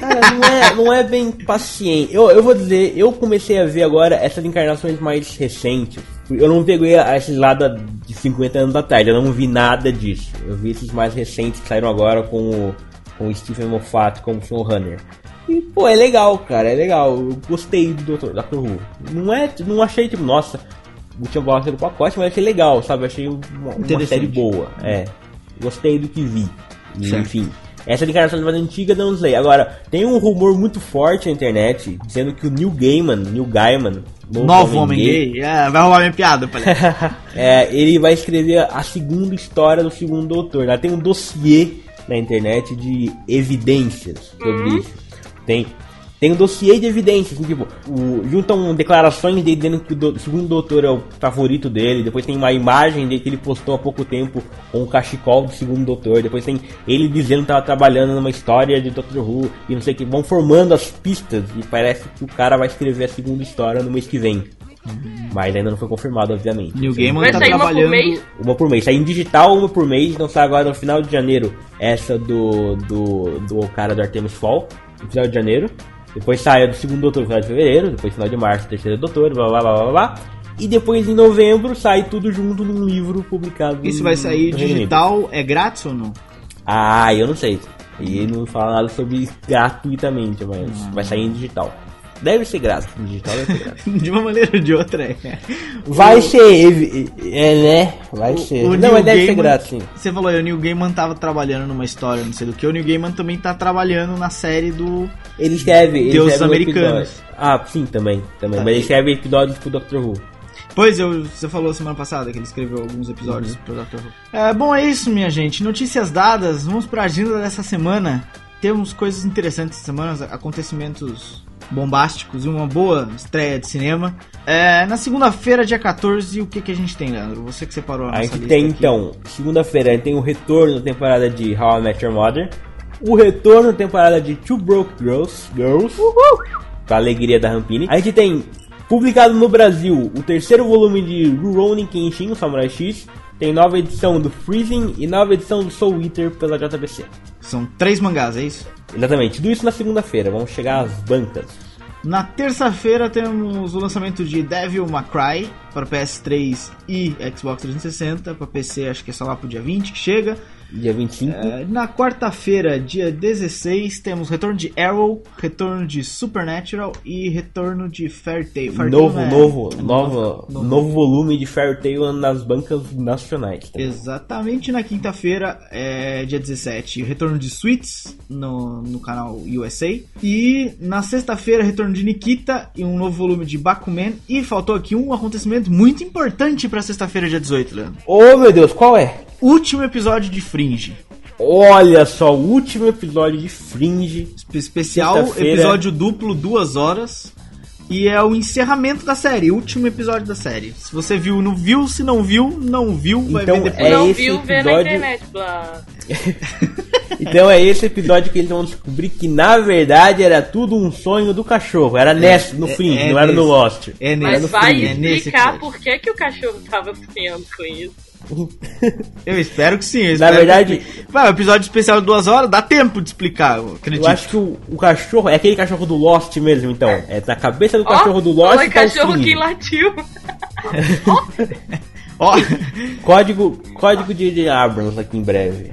cara não, é, não é bem paciente. Eu, eu vou dizer, eu comecei a ver agora essas encarnações mais recentes. Eu não peguei esses lá da- de 50 anos atrás, eu não vi nada disso. Eu vi esses mais recentes que saíram agora com o, com o Stephen Moffat como showrunner. E, pô, é legal, cara, é legal. Eu gostei do Dr. Dr. Who. Não, é, não achei, tipo, nossa, última bola do pacote, mas achei legal, sabe? Achei uma, uma série boa. É. Gostei do que vi. E, enfim. Essa declaração mais antiga não sei. Agora, tem um rumor muito forte na internet dizendo que o Neil Gaiman, Neil Gaiman, Novo homem gay. É, vai roubar minha piada, é, ele vai escrever a segunda história do segundo doutor. Lá tem um dossiê na internet de evidências sobre isso. Tem, tem um dossiê de evidências, assim, tipo, o, juntam declarações dele dizendo que o do- segundo doutor é o favorito dele, depois tem uma imagem dele que ele postou há pouco tempo com o cachecol do segundo doutor, depois tem ele dizendo que estava trabalhando numa história de Doctor Who e não sei o que, vão formando as pistas e parece que o cara vai escrever a segunda história no mês que vem. Mas ainda não foi confirmado, obviamente. Neil Gaiman Vai tá sair uma por trabalhando. mês? Uma por mês. Sai em digital, uma por mês. Então sai agora no final de janeiro essa do, do, do cara do Artemis Fall, no final de janeiro. Depois sai a do segundo doutor no final de fevereiro. Depois final de março, terceiro doutor, blá blá blá blá blá. E depois em novembro sai tudo junto num livro publicado. Isso vai sair no Reino Unido. digital, é grátis ou não? Ah, eu não sei. E ele não fala nada sobre gratuitamente, mas vai sair em digital. Deve ser grátis. Em digital deve ser grátis. De uma maneira ou de outra, é. Vai ser, evi- é, né? Vai ser. O não, Neil mas deve ser grátis, sim. Você falou aí, o Neil Gaiman tava trabalhando numa história, não sei do que. O Neil Gaiman também tá trabalhando na série do. Ele escreve. Ele Deuses escreve um americanos. Ah, sim, também. também. Tá. Mas ele escreve episódios pro Doctor Who. Pois, eu, você falou semana passada que ele escreveu alguns episódios pro Dr. Who. É, bom, é isso, minha gente. Notícias dadas, vamos pra agenda dessa semana. Temos coisas interessantes essa semana, acontecimentos bombásticos e uma boa estreia de cinema. É, na segunda-feira, dia 14, o que, que a gente tem, Leandro? Você que separou a A nossa gente lista tem aqui. então, segunda-feira, a gente tem o retorno da temporada de How I Met Your Mother, o retorno da temporada de Two Broke Girls, Girls, pra alegria da Rampini. A gente tem publicado no Brasil o terceiro volume de Rurouni Kenshin, o Samurai X. Tem nova edição do Freezing e nova edição do Soul Eater pela JBC. São três mangás, é isso? Exatamente, tudo isso na segunda-feira. Vamos chegar às bancas. Na terça-feira temos o lançamento de Devil May Cry para PS3 e Xbox 360. Para PC acho que é só lá pro dia 20 que chega. Dia 25. É, na quarta-feira, dia 16, temos retorno de Arrow, retorno de Supernatural e retorno de Fairy Tail. Novo, né? novo, É novo, novo volume de Fairy Tail nas bancas nacionais. também. Exatamente na quinta-feira, é, dia 17, o retorno de Sweets no, no canal USA. E na sexta-feira, retorno de Nikita e um novo volume de Bakuman. E faltou aqui um acontecimento muito importante para sexta-feira, dia 18, Leandro. Oh meu Deus, qual é? Último episódio de Fringe. Olha só, o último episódio de Fringe. Espe- Especial, episódio duplo, duas horas. E é o encerramento da série, último episódio da série. Se você viu, não viu. Se não viu, não viu. Vai Então, ver depois. É não esse viu, vê na episódio- internet, blá. Então é esse episódio que eles vão descobrir que na verdade era tudo um sonho do cachorro. Era nesse, no é- Fringe, é não era no nesse. Lost. É Mas nesse, vai é nesse explicar episódio. por que, que o cachorro tava sonhando com isso. Eu espero que sim. eu Na espero verdade- que... Vai, um episódio especial de duas horas, dá tempo de explicar, eu acredito. Eu acho que o, o cachorro é aquele cachorro do Lost mesmo, então. É na cabeça do Ó, cachorro do Lost Foi tá o cachorro que latiu. Ó, Código, código de, de Abrams aqui em breve.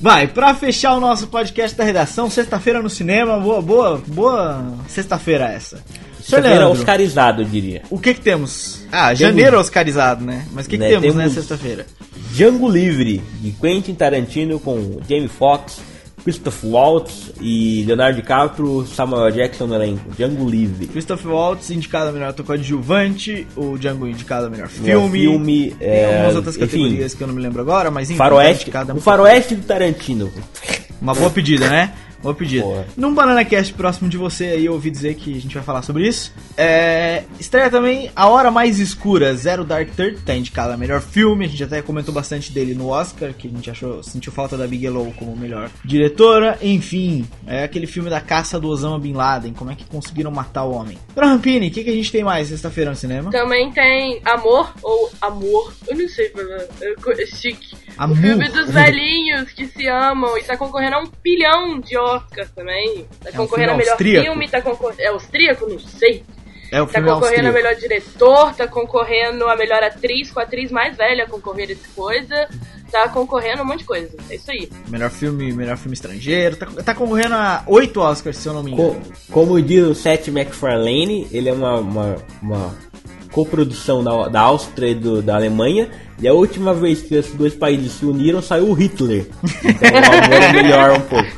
vai, pra fechar o nosso podcast da redação, sexta-feira no cinema, boa, boa, boa sexta-feira essa. Sexta-feira Leandro, oscarizado, eu diria. o que que temos? Ah, janeiro oscarizado, né? Mas o que que Né, temos, né, temos- sexta-feira? Django Livre, de Quentin Tarantino com Jamie Foxx, Christoph Waltz e Leonardo DiCaprio, Samuel Jackson no elenco. Django Livre. Christopher Waltz indicado a melhor ator coadjuvante, o Django indicado a melhor Melhor filme, filme, tem é, algumas outras enfim. categorias que eu não me lembro agora, mas enfim, Faroeste, a- o faroeste do Tarantino. Uma boa pedida, né? Boa pedida. Boa. Num Banana Cast próximo de você aí, eu ouvi dizer que a gente vai falar sobre isso. É, estreia também A Hora Mais Escura, Zero Dark Thirty, tá indicado a melhor filme. A gente até comentou bastante dele no Oscar, que a gente achou, sentiu falta da Bigelow como melhor diretora. Enfim, é aquele filme da caça do Osama Bin Laden, como é que conseguiram matar o homem. Rampini, o que, que a gente tem mais sexta-feira no cinema? Também tem Amor ou Amor. Eu não sei falar. É chique. Amor. O filme dos velhinhos que se amam e tá concorrendo a um pilhão de Oscar também. Tá É um concorrendo filme a melhor austríaco? filme, tá concorrendo. É austríaco? Não sei. É o Tá filme concorrendo a austríaco. melhor diretor, tá concorrendo a melhor atriz, com a atriz mais velha a concorrer esse coisa. Tá concorrendo a um monte de coisa. É isso aí. Melhor filme, melhor filme estrangeiro. Tá, tá concorrendo a oito Oscars, se eu não me engano. Co- como diz o Seth MacFarlane, ele é uma, uma, uma coprodução da, da Áustria e do- da Alemanha. E a última vez que esses dois países se uniram saiu o Hitler. Então o amor é melhor um pouco.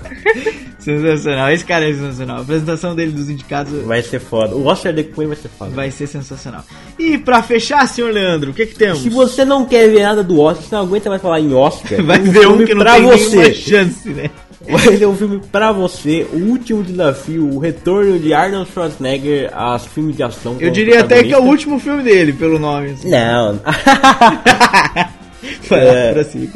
Sensacional, esse cara é sensacional. A apresentação dele dos indicados Vai ser foda. O Oscar depois vai ser foda. vai ser sensacional. E pra fechar, senhor Leandro, o que que temos? Se você não quer ver nada do Oscar, você não aguenta mais falar em Oscar, vai ver um que não pra tem você. chance, né? Vai ser um filme pra você, o último desafio, o retorno de Arnold Schwarzenegger aos filmes de ação. Eu diria até que é o último filme dele, pelo nome. assim. Não. Vai, É. prossiga.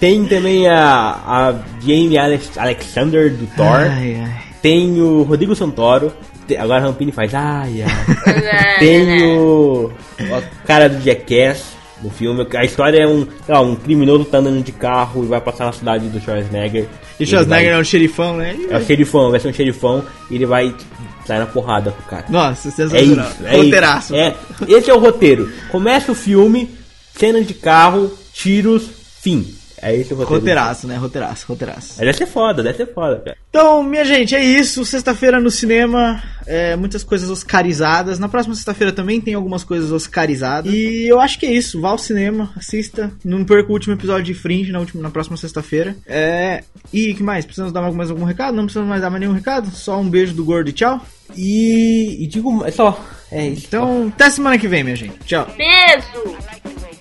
Tem também a, a Jamie Alex, Alexander do Thor. Ai, ai. Tem o Rodrigo Santoro. Tem- agora a Rampini faz. Ai, ai. É, Tem o, o cara do Jackass no filme. A história é um, lá, um criminoso tá andando de carro e vai passar na cidade do Schwarzenegger. E Schwarzenegger vai- é um xerifão, né? É o xerifão, vai ser um xerifão e ele vai sair na porrada com o cara. Nossa, É sensacional. isso, é Roteiraço. isso. É, esse é o roteiro. Começa o filme, cena de carro, tiros, fim. É esse o roteiro. Roteiraço, né? Roteiraço, roteiraço. Deve ser foda, deve ser foda, cara. Então, minha gente, é isso. Sexta-feira no cinema, é, muitas coisas oscarizadas. Na próxima sexta-feira também tem algumas coisas oscarizadas. E eu acho que é isso. Vá ao cinema, assista. Não perca o último episódio de Fringe na, última, na próxima sexta-feira. É, e o que mais? Precisamos dar mais algum recado? Não precisamos mais dar mais nenhum recado? Só um beijo do gordo e tchau. E, e digo, é só, é isso. Então, até semana que vem, minha gente. Tchau. Beijo!